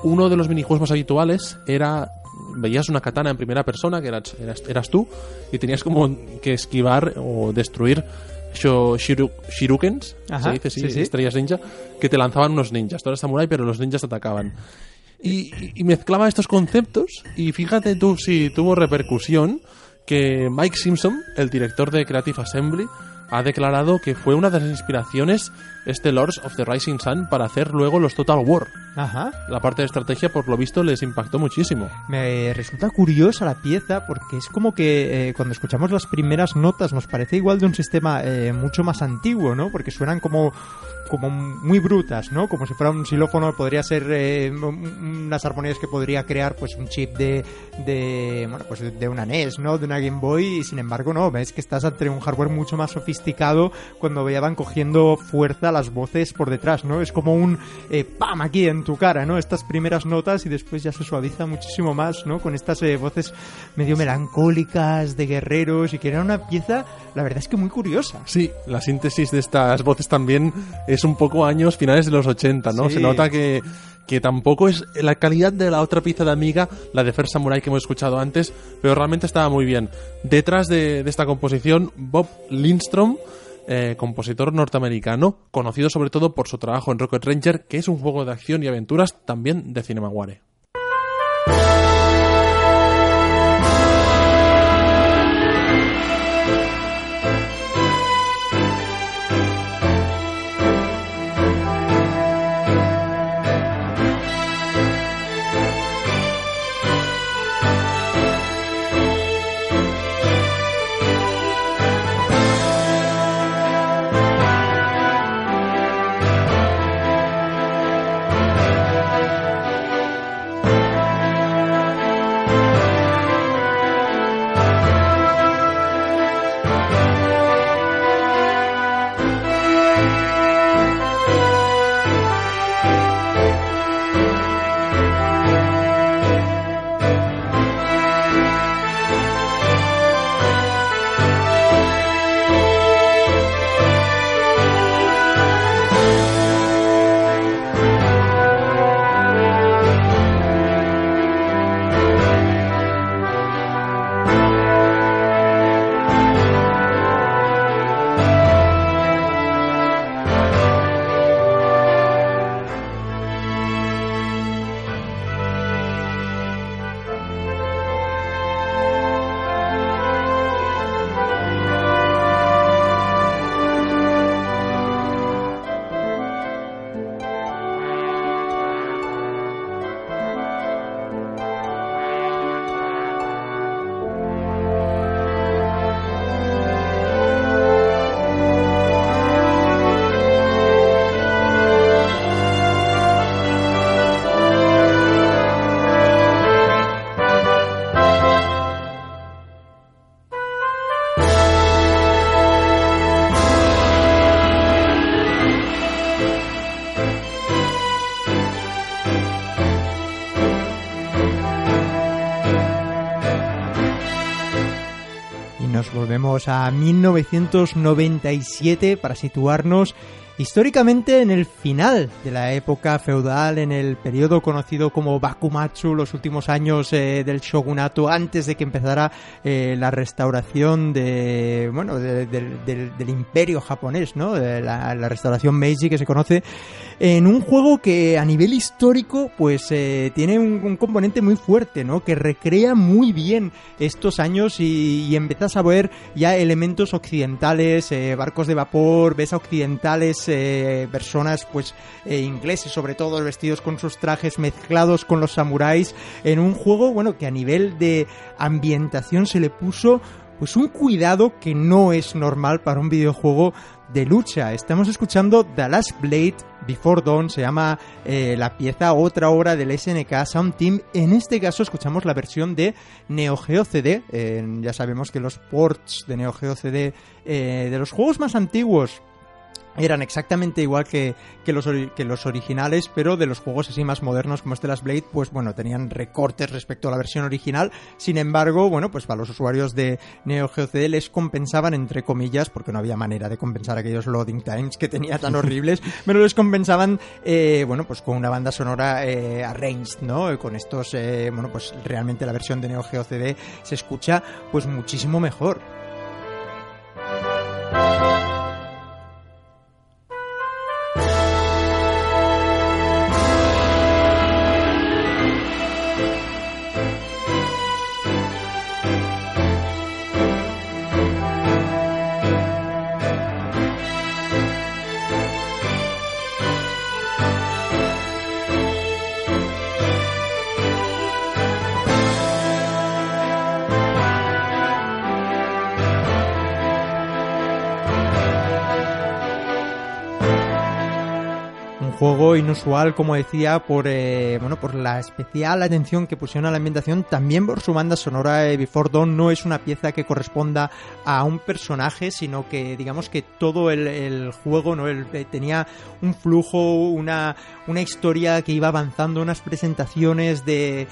Uno de los minijuegos más habituales era veías una katana en primera persona, que eras, tú, y tenías como que esquivar o destruir sho- shiru- shurikens, Ajá, se dice sí, sí. estrellas ninja, que te lanzaban unos ninjas. Tú eras samurai, pero los ninjas te atacaban. Y, y mezclaba estos conceptos, y fíjate tú si tuvo repercusión que Mike Simpson, el director de Creative Assembly, ha declarado que fue una de las inspiraciones este Lords of the Rising Sun para hacer luego los Total War. Ajá. La parte de estrategia, por lo visto, les impactó muchísimo. Me resulta curiosa la pieza porque es como que eh, cuando escuchamos las primeras notas nos parece igual de un sistema eh, mucho más antiguo, ¿no? Porque suenan como como muy brutas, ¿no? Como si fuera un xilófono, podría ser eh, un- unas armonías que podría crear pues un chip de, de bueno, pues de una NES, ¿no? De una Game Boy y sin embargo no, ves que estás ante un hardware mucho más sofisticado cuando ya van cogiendo fuerza las voces por detrás, ¿no? Es como un eh, ¡pam! aquí en tu cara, ¿no? Estas primeras notas y después ya se suaviza muchísimo más, ¿no? Con estas eh, voces medio melancólicas de guerreros y que era una pieza, la verdad es que muy curiosa. Sí, la síntesis de estas voces también es un poco años finales de los 80, ¿no? Sí. Se nota que, que tampoco es la calidad de la otra pieza de Amiga, la de Fer Samurai que hemos escuchado antes, pero realmente estaba muy bien. Detrás de, de esta composición, Bob Lindstrom, eh, compositor norteamericano, conocido sobre todo por su trabajo en Rocket Ranger, que es un juego de acción y aventuras también de Cinemaware. A 1997 para situarnos históricamente en el final de la época feudal, en el periodo conocido como Bakumatsu, los últimos años eh, del shogunato, antes de que empezara eh, la restauración de, bueno, de- del- del- imperio japonés, ¿no? La restauración Meiji que se conoce, en un juego que a nivel histórico, pues eh, tiene un, componente muy fuerte, ¿no? Que recrea muy bien estos años y, y a ver ya elementos occidentales, eh, barcos de vapor, ves a occidentales, eh, personas pues eh, ingleses sobre todo, vestidos con sus trajes mezclados con los samuráis, en un juego, bueno, que a nivel de ambientación se le puso pues un cuidado que no es normal para un videojuego de lucha. Estamos escuchando The Last Blade Before Dawn, se llama eh, la pieza Otra Hora del SNK Sound Team. En este caso escuchamos la versión de Neo Geo CD. Eh, ya sabemos que los ports de Neo Geo CD eh, de los juegos más antiguos eran exactamente igual que, que, los, que los originales, pero de los juegos así más modernos como este Last Blade, pues bueno, tenían recortes respecto a la versión original. Sin embargo, bueno, pues para los usuarios de Neo Geo CD les compensaban, entre comillas, porque no había manera de compensar aquellos loading times que tenía tan horribles, pero les compensaban, eh, bueno, pues con una banda sonora eh, arranged, ¿no? Con estos, eh, bueno, pues realmente la versión de Neo Geo CD se escucha pues muchísimo mejor. Inusual, como decía, por eh, bueno por la especial atención que pusieron a la ambientación, también por su banda sonora. eh, Before Dawn no es una pieza que corresponda a un personaje, sino que digamos que todo el, juego no El- eh, tenía un flujo, una, una historia que iba avanzando, unas presentaciones de,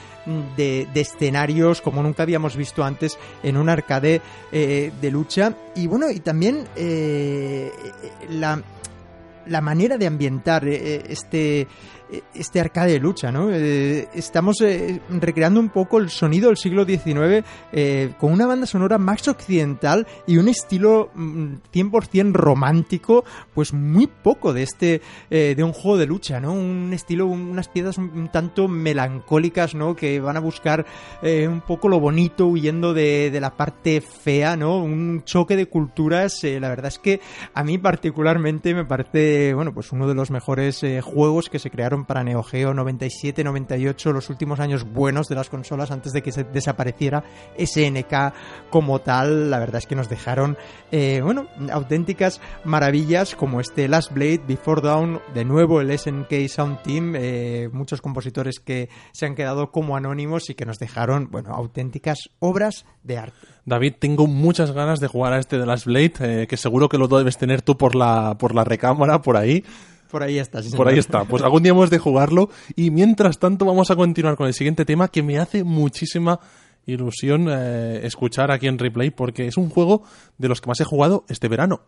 de, escenarios como nunca habíamos visto antes en un arcade eh, de lucha. Y bueno, y también la la manera de ambientar eh, eh, este este arcade de lucha, ¿no? Eh, estamos eh, recreando un poco el sonido del siglo XIX eh, con una banda sonora más occidental y un estilo mm, 100% romántico, pues muy poco de este de un juego de lucha, ¿no? Un estilo, unas piezas un, tanto melancólicas, ¿no? Que van a buscar un poco lo bonito huyendo de, de la parte fea, ¿no? Un choque de culturas. la verdad es que a mí particularmente me parece, bueno, pues uno de los mejores juegos que se crearon para Neo Geo 97, 98, los últimos años buenos de las consolas antes de que se desapareciera SNK como tal. La verdad es que nos dejaron, eh, bueno, auténticas maravillas como este Last Blade, Before Dawn, de nuevo el SNK Sound Team, eh, muchos compositores que se han quedado como anónimos y que nos dejaron, bueno, auténticas obras de arte. David, tengo muchas ganas de jugar a este de Last Blade, eh, que seguro que lo debes tener tú por la, por la recámara, por ahí. Por ahí está, sí, Por ahí está. Pues algún día hemos de jugarlo. Y mientras tanto vamos a continuar con el siguiente tema que me hace muchísima ilusión eh, escuchar aquí en replay porque es un juego de los que más he jugado este verano.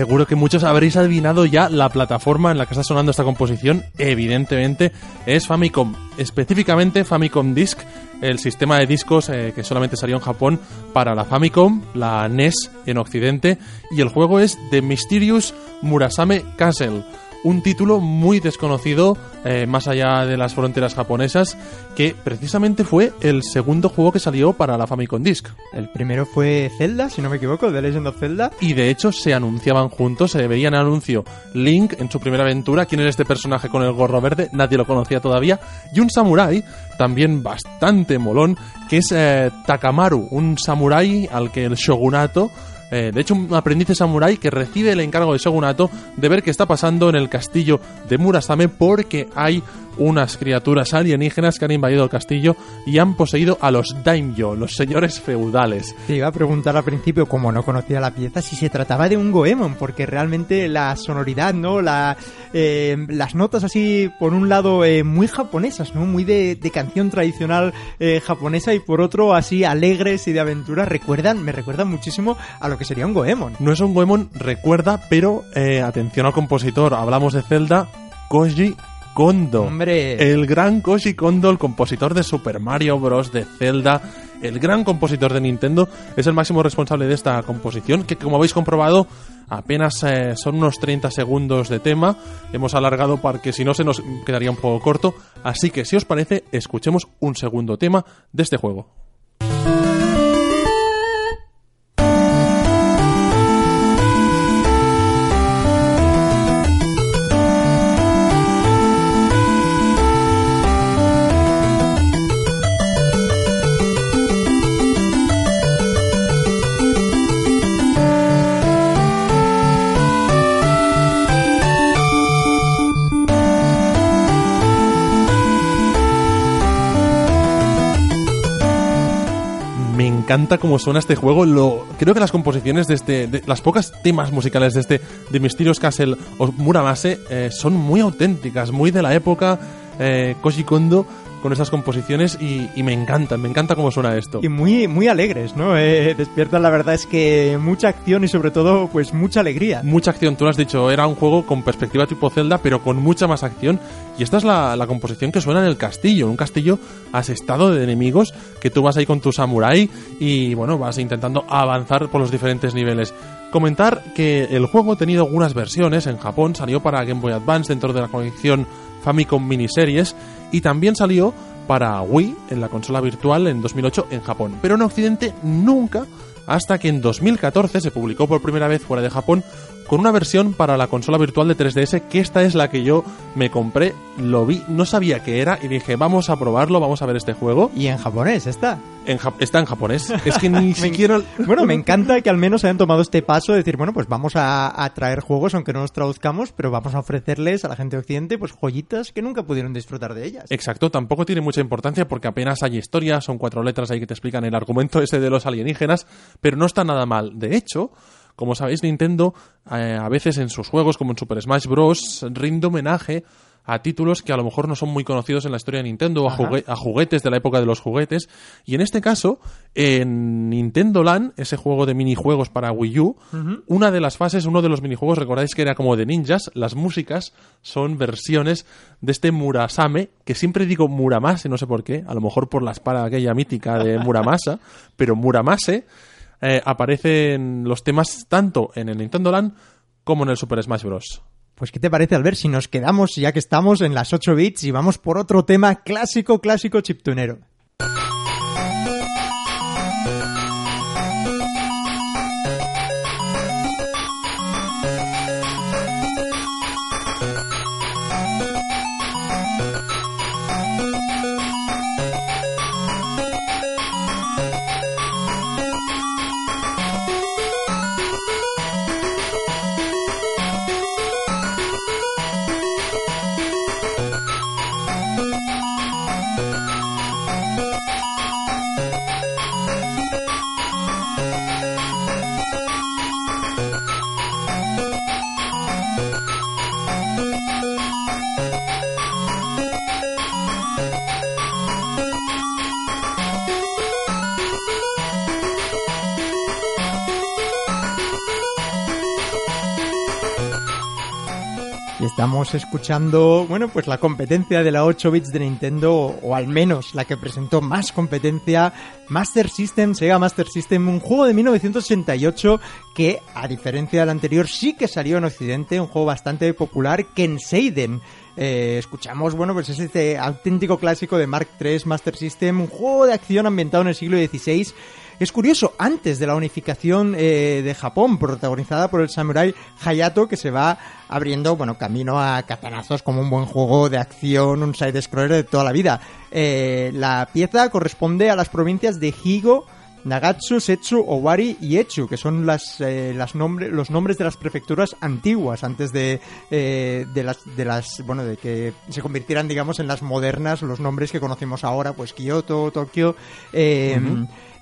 Seguro que muchos habréis adivinado ya la plataforma en la que está sonando esta composición. Evidentemente es Famicom, específicamente Famicom Disk, el sistema de discos eh, que solamente salió en Japón para la Famicom, la NES en Occidente, y el juego es The Mysterious Murasame Castle. Un título muy desconocido eh, más allá de las fronteras japonesas, que precisamente fue el segundo juego que salió para la Famicom Disk. El primero fue Zelda, si no me equivoco, The Legend of Zelda. Y de hecho se anunciaban juntos, se veía en anuncio Link en su primera aventura, quién era este personaje con el gorro verde, nadie lo conocía todavía, y un samurái, también bastante molón, que es eh, Takamaru, un samurái al que el shogunato eh, de hecho, un aprendiz de samurái que recibe el encargo de Shogunato de ver qué está pasando en el castillo de Murasame porque hay unas criaturas alienígenas que han invadido el castillo y han poseído a los daimyo, los señores feudales. Te iba a preguntar al principio, como no conocía la pieza, si se trataba de un Goemon, porque realmente la sonoridad, ¿no? La, eh, las notas así, por un lado, eh, muy japonesas, ¿no? Muy de, de canción tradicional eh, japonesa y por otro, así alegres y de aventura, recuerdan, me recuerdan muchísimo a lo que sería un Goemon. No es un Goemon, recuerda, pero atención al compositor, hablamos de Zelda, Koji Kondo. Hombre. El gran Koji Kondo, el compositor de Super Mario Bros. de Zelda, el gran compositor de Nintendo, es el máximo responsable de esta composición, que como habéis comprobado, apenas eh, son unos 30 segundos de tema. Hemos alargado para que si no se nos quedaría un poco corto. Así que si os parece, escuchemos un segundo tema de este juego. Encanta cómo suena este juego. Lo, creo que las composiciones de este, las pocas temas musicales de este, de Mysterious Castle o Muramase, eh, son muy auténticas, muy de la época. Eh, Kondo con esas composiciones y, y, me encantan, me encanta cómo suena esto. Y muy, muy alegres, ¿no? Eh, despiertan, la verdad es que mucha acción y sobre todo, pues mucha alegría. Mucha acción, tú lo has dicho, era un juego con perspectiva tipo Zelda, pero con mucha más acción. Y esta es la, la composición que suena en el castillo, un castillo asestado de enemigos, que tú vas ahí con tu samurai y, bueno, vas intentando avanzar por los diferentes niveles. Comentar que el juego ha tenido algunas versiones, en Japón salió para Game Boy Advance dentro de la colección Famicom Miniseries y también salió para Wii en la consola virtual en 2008 en Japón. Pero en Occidente nunca, hasta que en 2014 se publicó por primera vez fuera de Japón con una versión para la consola virtual de 3DS, que esta es la que yo me compré, lo vi, no sabía qué era y dije, vamos a probarlo, vamos a ver este juego. Y en japonés está. En ja está en japonés. Es que ni siquiera... Bueno, me encanta que al menos hayan tomado este paso de decir, bueno, pues vamos a, a, traer juegos, aunque no los traduzcamos, pero vamos a ofrecerles a la gente de Occidente pues joyitas que nunca pudieron disfrutar de ellas. Exacto, tampoco tiene mucha importancia porque apenas hay historia, son cuatro letras ahí que te explican el argumento ese de los alienígenas, pero no está nada mal. De hecho, como sabéis, Nintendo eh, a veces en sus juegos, como en Super Smash Bros., rinde homenaje a títulos que a lo mejor no son muy conocidos en la historia de Nintendo, a, jugue a, juguetes de la época de los juguetes. Y en este caso, en Nintendo Land, ese juego de minijuegos para Wii U, uh -huh. una de las fases, uno de los minijuegos, recordáis que era como de ninjas, las músicas son versiones de este Murasame, que siempre digo Muramase, no sé por qué, a lo mejor por la espada aquella mítica de Muramasa, pero Muramase eh, aparecen los temas tanto en el Nintendo Land como en el Super Smash Bros. Pues, ¿qué te parece, Albert, si nos quedamos, ya que estamos en las 8 bits, y vamos por otro tema clásico, clásico chiptunero? Estamos escuchando, bueno, pues la competencia de la 8 bits de Nintendo, o al menos la que presentó más competencia, Master System, Sega Master System, un juego de 1988 que, a diferencia del anterior, sí que salió en Occidente, un juego bastante popular, Ken Seiden. Eh, escuchamos, bueno, pues es este auténtico clásico de Mark III Master System, un juego de acción ambientado en el siglo XVI. Es curioso, antes de la unificación eh, de Japón, protagonizada por el samurai Hayato, que se va abriendo, bueno, camino a katanazos como un buen juego de acción, un side-scroller de toda la vida. Eh, la pieza corresponde a las provincias de Higo, Nagatsu, Setsu, Owari y Echu, que son las, eh, las nombre, los nombres de las prefecturas antiguas, antes de, eh, de, las, de las, bueno, de que se convirtieran, digamos, en las modernas, los nombres que conocemos ahora, pues Kyoto, Tokio. Eh.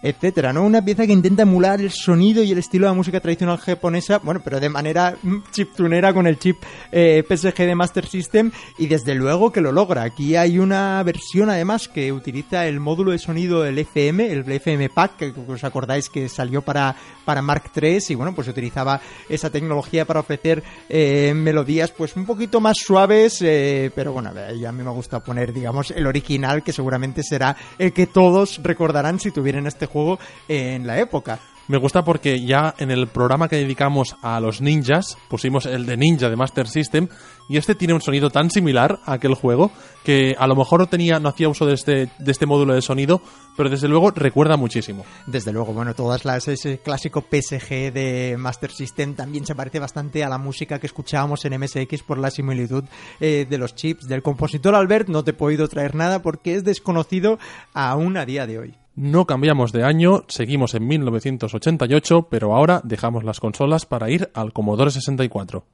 Etcétera, ¿no? Una pieza que intenta emular el sonido y el estilo de la música tradicional japonesa, bueno, pero de manera chiptunera con el chip eh, PSG de Master System y desde luego que lo logra. Aquí hay una versión además que utiliza el módulo de sonido del FM, el FM Pack, que os acordáis que salió para, para Mark III y bueno, pues utilizaba esa tecnología para ofrecer eh, melodías pues un poquito más suaves, eh, pero bueno, a mí me gusta poner digamos el original que seguramente será el que todos recordarán si tuvieran este juego en la época. Me gusta porque ya en el programa que dedicamos a los ninjas pusimos el de ninja de Master System y este tiene un sonido tan similar a aquel juego que a lo mejor no tenía no hacía uso de este de este módulo de sonido, pero desde luego recuerda muchísimo. Desde luego, bueno, todas las ese clásico PSG de Master System también se parece bastante a la música que escuchábamos en MSX por la similitud eh, de los chips del compositor Albert. No te he podido traer nada porque es desconocido aún a día de hoy. No cambiamos de año, seguimos en 1988, pero ahora dejamos las consolas para ir al Commodore 64.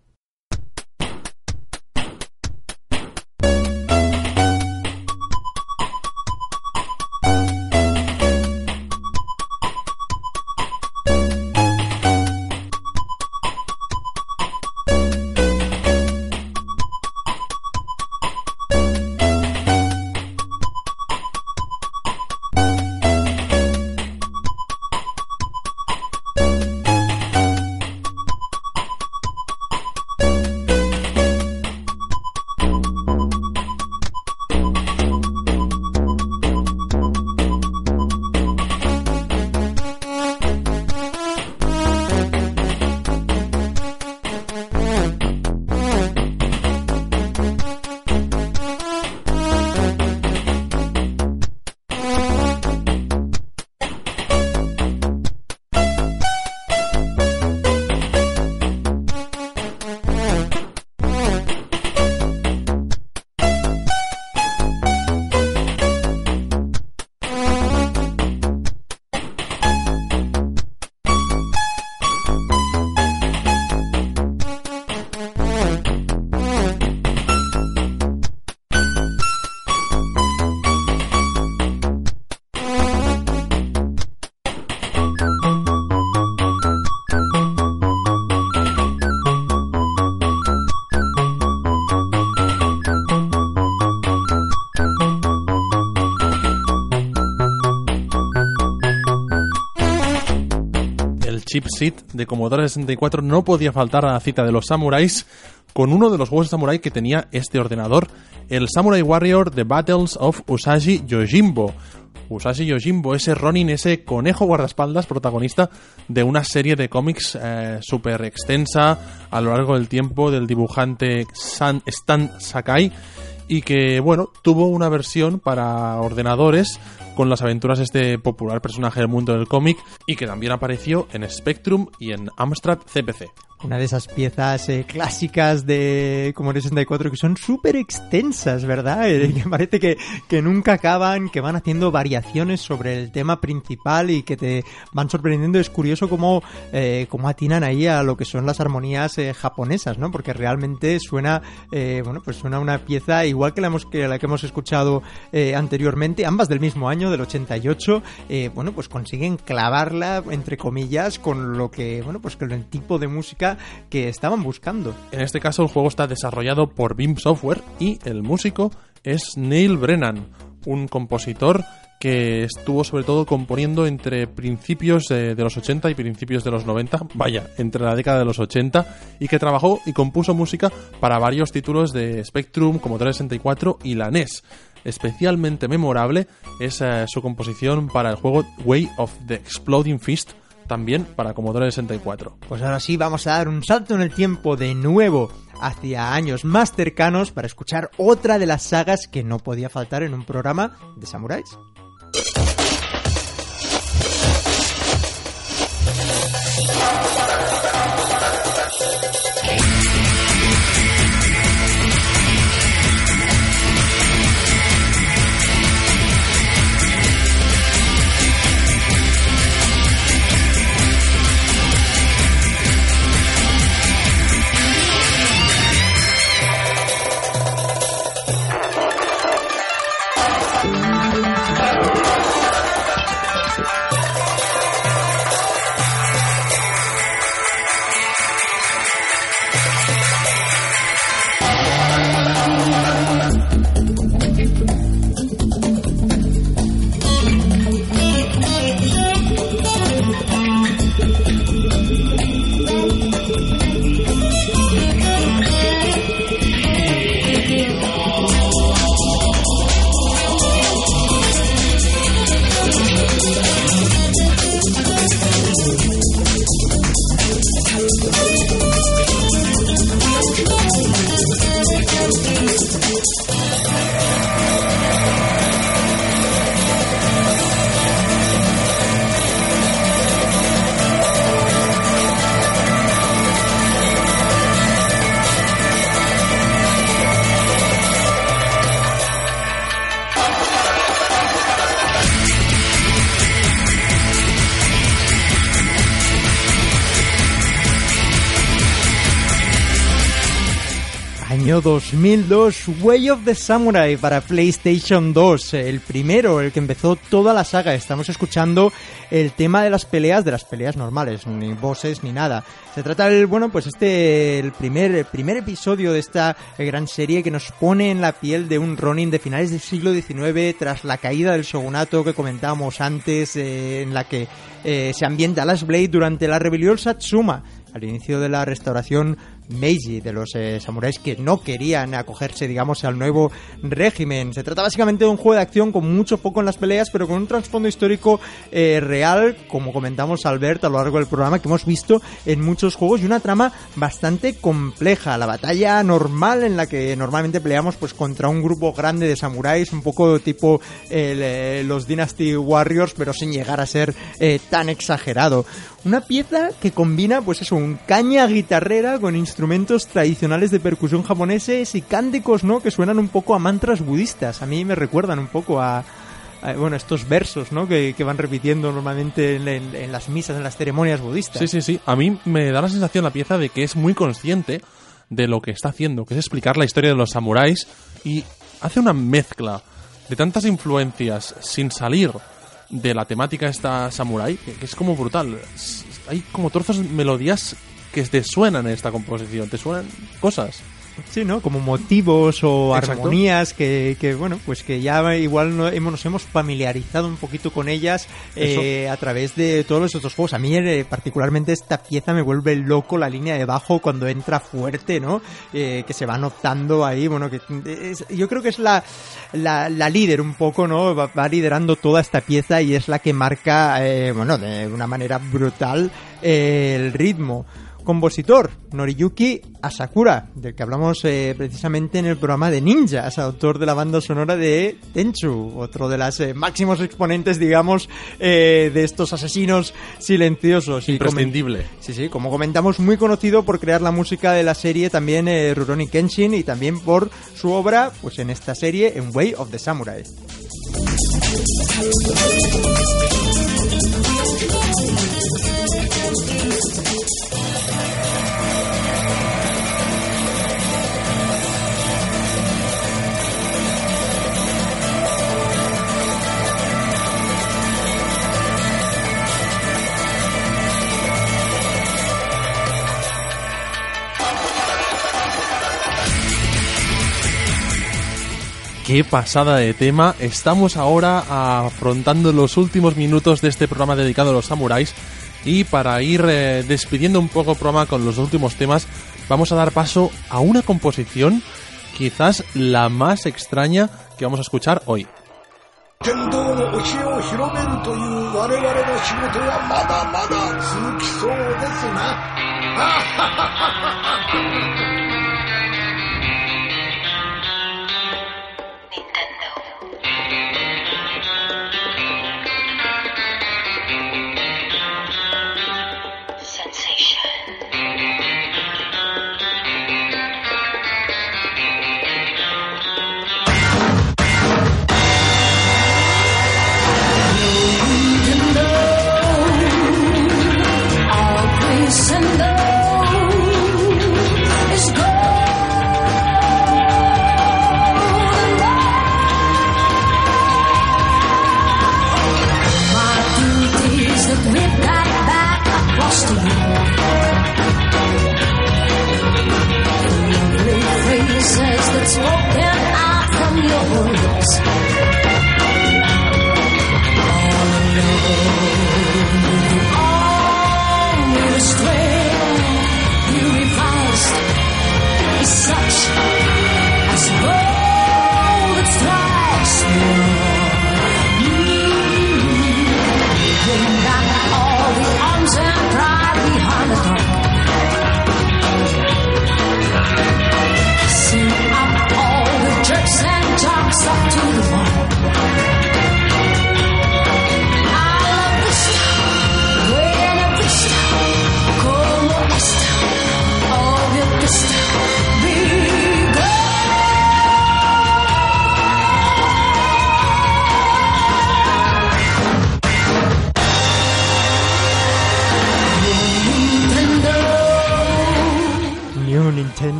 De Commodore 64 no podía faltar a la cita de los samuráis con uno de los juegos de samurai que tenía este ordenador, el Samurai Warrior The Battles of Usagi Yojimbo. Usagi Yojimbo, ese Ronin, ese conejo guardaespaldas protagonista de una serie de cómics eh, súper extensa a lo largo del tiempo del dibujante Stan Sakai y que, bueno, tuvo una versión para ordenadores con las aventuras de este popular personaje del mundo del cómic y que también apareció en Spectrum y en Amstrad CPC una de esas piezas eh, clásicas de Commodore 64 que son súper extensas, ¿verdad? Eh, que parece que, que, nunca acaban, que van haciendo variaciones sobre el tema principal y que te van sorprendiendo. Es curioso cómo, eh, cómo atinan ahí a lo que son las armonías japonesas, ¿no? Porque realmente suena, bueno, pues suena una pieza igual que la, hemos, que la que hemos escuchado anteriormente, ambas del mismo año, del 88. bueno, pues consiguen clavarla, entre comillas, con lo que, bueno, pues con el tipo de música que estaban buscando. En este caso el juego está desarrollado por Beam Software y el músico es Neil Brennan, un compositor que estuvo sobre todo componiendo entre principios de, los 80 y principios de los 90, vaya, entre la década de los 80, y que trabajó y compuso música para varios títulos de Spectrum, como 364 y la NES. Especialmente memorable es eh, su composición para el juego Way of the Exploding Fist, también para Commodore 64. Pues ahora sí, vamos a dar un salto en el tiempo de nuevo hacia años más cercanos para escuchar otra de las sagas que no podía faltar en un programa de samuráis. 2002, Way of the Samurai para PlayStation 2, el primero, el que empezó toda la saga. Estamos escuchando el tema de las peleas, de las peleas normales, ni bosses ni nada. Se trata del, bueno, pues este, el primer, primer episodio de esta gran serie que nos pone en la piel de un Ronin de finales del siglo XIX tras la caída del shogunato que comentábamos antes, eh, en la que eh, se ambienta Last Blade durante la rebelión Satsuma al inicio de la restauración Meiji, de los eh, samuráis que no querían acogerse, digamos, al nuevo régimen. Se trata básicamente de un juego de acción con mucho foco en las peleas, pero con un trasfondo histórico eh, real, como comentamos Albert a lo largo del programa, que hemos visto en muchos juegos, y una trama bastante compleja. La batalla normal en la que normalmente peleamos pues contra un grupo grande de samuráis, un poco tipo eh, los Dynasty Warriors, pero sin llegar a ser tan exagerado. Una pieza que combina, pues eso, un caña guitarrera con instrumentos tradicionales de percusión japoneses y cánticos, ¿no? Que suenan un poco a mantras budistas. A mí me recuerdan un poco a, bueno, estos versos, ¿no? Que, van repitiendo normalmente en, las misas, en las ceremonias budistas. Sí, sí, sí. A mí me da la sensación la pieza de que es muy consciente de lo que está haciendo, que es explicar la historia de los samuráis y hace una mezcla de tantas influencias sin salir de la temática esta samurai, que, es como brutal. Hay como trozos melodías que te suenan en esta composición, te suenan cosas. Sí, ¿no? Como motivos o armonías que, que, bueno, pues que ya igual no, hemos, nos hemos familiarizado un poquito con ellas eh, a través de todos los otros juegos. A mí eh, particularmente esta pieza me vuelve loco la línea de bajo cuando entra fuerte, ¿no? Eh, que se va notando ahí, bueno, que yo creo que es la, la, la, líder un poco, ¿no? Va, va, liderando toda esta pieza y es la que marca, bueno, de una manera brutal el ritmo compositor, Noriyuki Asakura, del que hablamos eh, precisamente en el programa de Ninjas, autor de la banda sonora de Tenchu, otro de los eh, máximos exponentes, digamos, eh, de estos asesinos silenciosos. Imprescindible. sí, sí, como comentamos, muy conocido por crear la música de la serie también Rurouni Kenshin y también por su obra, pues en esta serie, en Way of the Samurai. Qué pasada de tema. Estamos ahora afrontando los últimos minutos de este programa dedicado a los samuráis. Y para ir eh, despidiendo un poco el programa con los últimos temas, vamos a dar paso a una composición quizás la más extraña que vamos a escuchar hoy.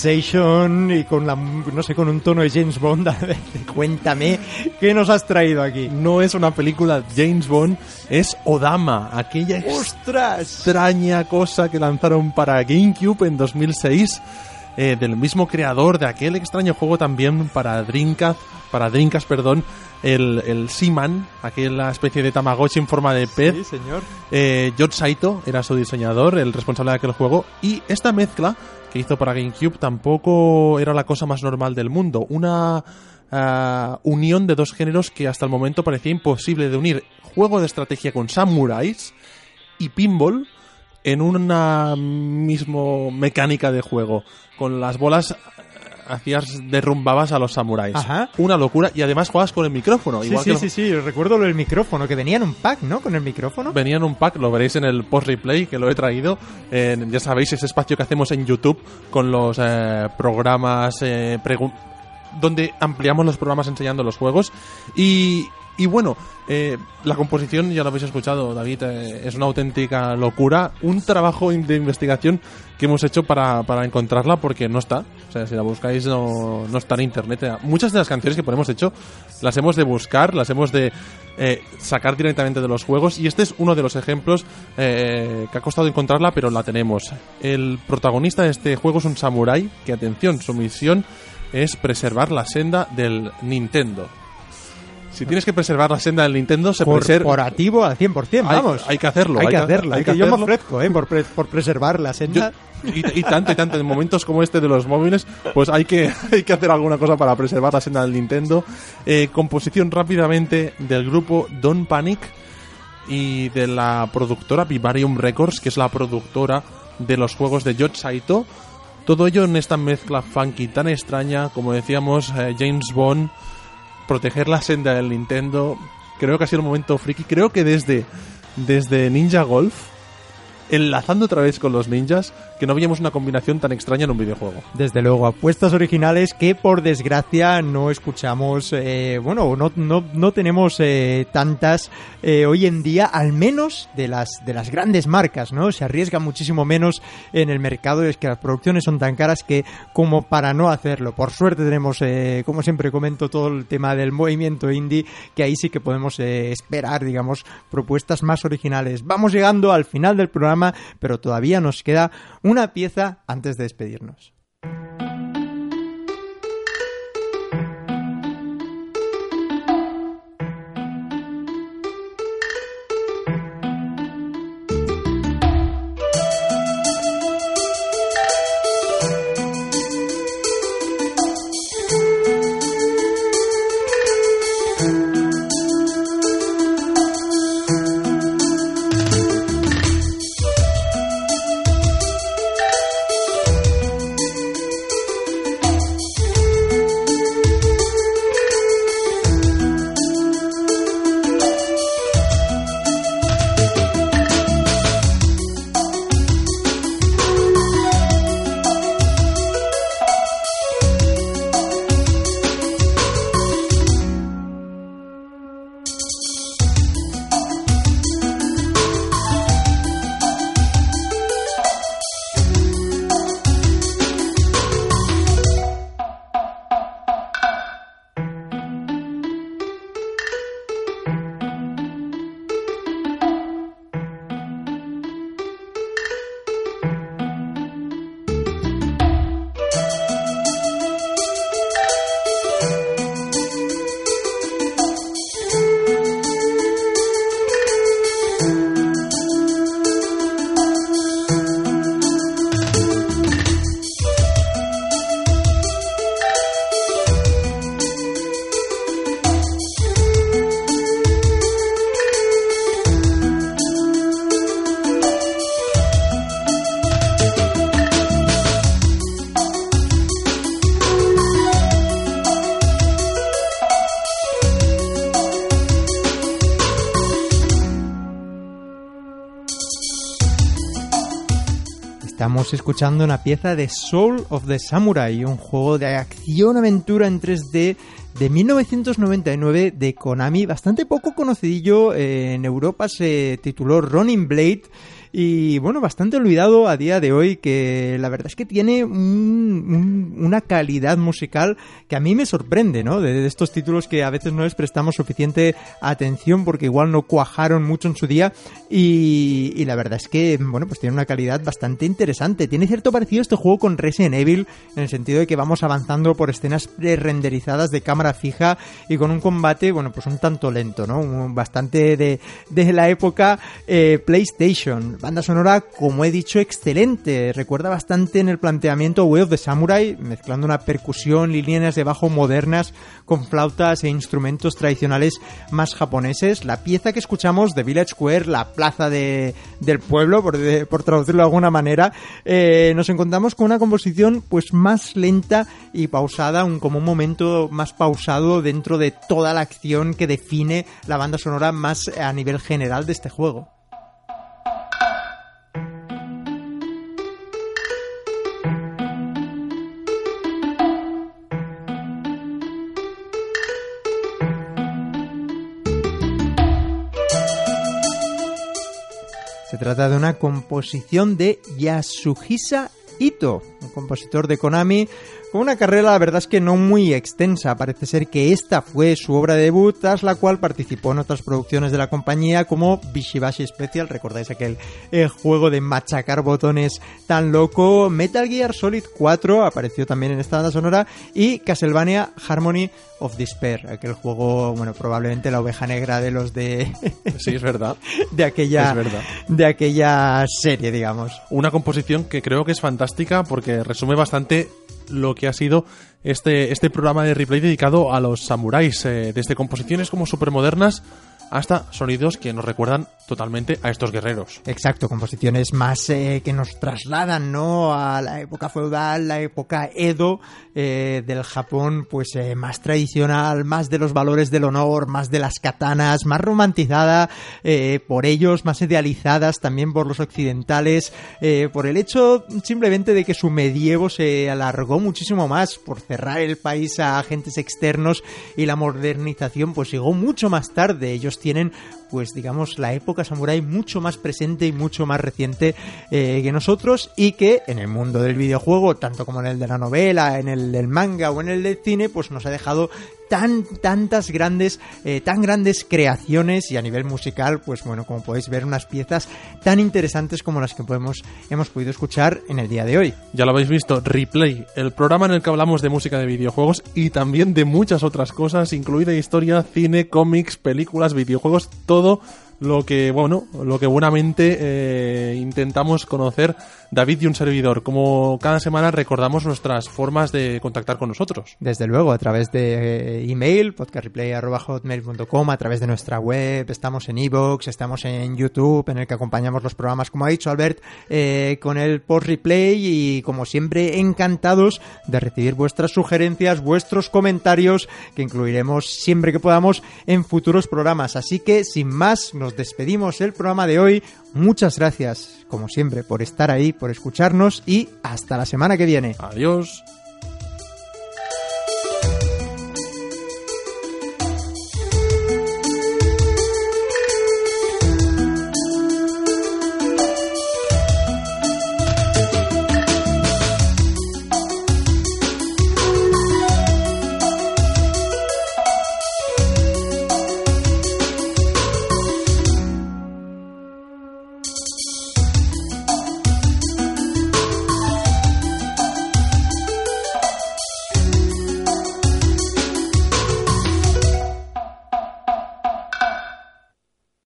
Sensation y con la, no sé, con un tono de James Bond. Cuéntame, ¿qué nos has traído aquí? No es una película James Bond, es Odama, aquella ¡Ostras! extraña cosa que lanzaron para GameCube en 2006 eh, del mismo creador de aquel extraño juego también para Dreamcast, para Dreamcast, perdón, el, el Seaman, aquella especie de Tamagotchi en forma de pez. Sí, señor. Eh, George Saito era su diseñador, el responsable de aquel juego, y esta mezcla que hizo para GameCube tampoco era la cosa más normal del mundo. Una ah, unión de dos géneros que hasta el momento parecía imposible de unir. Juego de estrategia con samuráis y pinball en una mismo mecánica de juego. Con las bolas eh, hacías derrumbabas a los samuráis. Ajá. Una locura y además jugabas con el micrófono. Sí, igual sí, que sí, sí, recuerdo lo del micrófono, que venía en un pack, ¿no? Con el micrófono. Venía en un pack, lo veréis en el post replay que lo he traído. Ya sabéis, ese espacio que hacemos en YouTube con los eh, programas eh, donde ampliamos los programas enseñando los juegos. Y, y bueno, eh, la composición, ya lo habéis escuchado, David, eh, es una auténtica locura. Un trabajo de investigación que hemos hecho para, para encontrarla porque no está. O sea, si la buscáis no, no está en internet. Eh, Muchas de las canciones que ponemos hecho las hemos de buscar, las hemos de sacar directamente de los juegos y este es uno de los ejemplos que ha costado encontrarla pero la tenemos. El protagonista de este juego es un samurái que, atención, su misión es preservar la senda del Nintendo. Si tienes que preservar la senda del Nintendo, se. Corporativo al 100%, Hay- vamos. hay que hacerlo, Hay, hay que hacerlo. hay hay que que- yo me hacerlo. ofrezco, ¿eh? Por, pre- por preservar la senda. Y, y tanto y tanto en momentos como este de los móviles pues hay que hay que hacer alguna cosa para preservar la senda del Nintendo Eh, composición rápidamente del grupo Don't Panic y de la productora Vivarium Records que es la productora de los juegos de George Saito todo ello en esta mezcla funky tan extraña como decíamos eh, James Bond proteger la senda del Nintendo creo que ha sido el momento friki. Creo que desde desde Ninja Golf enlazando otra vez con los ninjas, que no veíamos una combinación tan extraña en un videojuego. Desde luego, apuestas originales que por desgracia no escuchamos, eh, bueno, no, no, no tenemos eh, tantas eh, hoy en día, al menos de las, de las grandes marcas, ¿no? Se arriesga muchísimo menos en el mercado, es que las producciones son tan caras que como para no hacerlo. Por suerte tenemos, como siempre comento, todo el tema del movimiento indie, que ahí sí que podemos esperar, digamos, propuestas más originales. Vamos llegando al final del programa, pero todavía nos queda una pieza antes de despedirnos. Escuchando una pieza de Soul of the Samurai, un juego de acción-aventura en 3D de 1999 de Konami, bastante poco conocidillo eh, en Europa, se tituló Running Blade y bueno, bastante olvidado a día de hoy, que la verdad es que tiene un- un- una calidad musical que a mí me sorprende, ¿no? De, de estos títulos que a veces no les prestamos suficiente atención porque igual no cuajaron mucho en su día y, y la verdad es que, bueno, pues tiene una calidad bastante interesante. Tiene cierto parecido este juego con Resident Evil en el sentido de que vamos avanzando por escenas renderizadas de cámara fija y con un combate, bueno, pues un tanto lento, ¿no? Un- bastante de, de la época eh, PlayStation. Banda sonora, como he dicho, excelente. Recuerda bastante en el planteamiento Way of the Samurai, mezclando una percusión y líneas de bajo modernas con flautas e instrumentos tradicionales más japoneses. La pieza que escuchamos de Village Square, la plaza de, del pueblo, por, por traducirlo de alguna manera, eh, nos encontramos con una composición pues más lenta y pausada, un, como un momento más pausado dentro de toda la acción que define la banda sonora más a nivel general de este juego. Trata de una composición de Yasuhisa Ito, un compositor de Konami con una carrera, la verdad es que no muy extensa. Parece ser que esta fue su obra de debut, tras la cual participó en otras producciones de la compañía como Bishibashi Special, recordáis aquel eh, juego de machacar botones tan loco. Metal Gear Solid 4 apareció también en esta banda sonora y Castlevania Harmony of Despair, aquel juego, bueno, probablemente la oveja negra de los de, Sí, es verdad. de aquella Es verdad. de aquella serie, digamos. Una composición que creo que es fantástica porque resume bastante lo que ha sido este, este programa de replay dedicado a los samuráis, eh, desde composiciones como supermodernas hasta sonidos que nos recuerdan totalmente a estos guerreros. Exacto, composiciones más eh, que nos trasladan, ¿no? A la época feudal, la época Edo eh, del Japón, pues eh, más tradicional, más de los valores del honor, más de las katanas, más romantizada eh, por ellos, más idealizadas también por los occidentales, por el hecho simplemente de que su medievo se alargó muchísimo más, por cerrar el país a agentes externos y la modernización pues llegó mucho más tarde. Ellos tienen pues digamos la época samurái mucho más presente y mucho más reciente eh, que nosotros y que en el mundo del videojuego tanto como en el de la novela en el del manga o en el del cine pues nos ha dejado tan tantas grandes eh, tan grandes creaciones y a nivel musical pues bueno como podéis ver unas piezas tan interesantes como las que podemos hemos podido escuchar en el día de hoy. Ya lo habéis visto, Replay, el programa en el que hablamos de música de videojuegos y también de muchas otras cosas, incluida historia, cine, cómics, películas, videojuegos, todo lo que, bueno, lo que buenamente eh, intentamos conocer David y un servidor. Como cada semana recordamos nuestras formas de contactar con nosotros. Desde luego, a través de eh, email, podcastreplay.hotmail.com, a través de nuestra web, estamos en iVoox, estamos en YouTube, en el que acompañamos los programas, como ha dicho Albert, eh, con el post replay y como siempre encantados de recibir vuestras sugerencias, vuestros comentarios, que incluiremos siempre que podamos en futuros programas. Así que, sin más, nos despedimos el programa de hoy. Muchas gracias, como siempre, por estar ahí, por escucharnos y hasta la semana que viene. Adiós.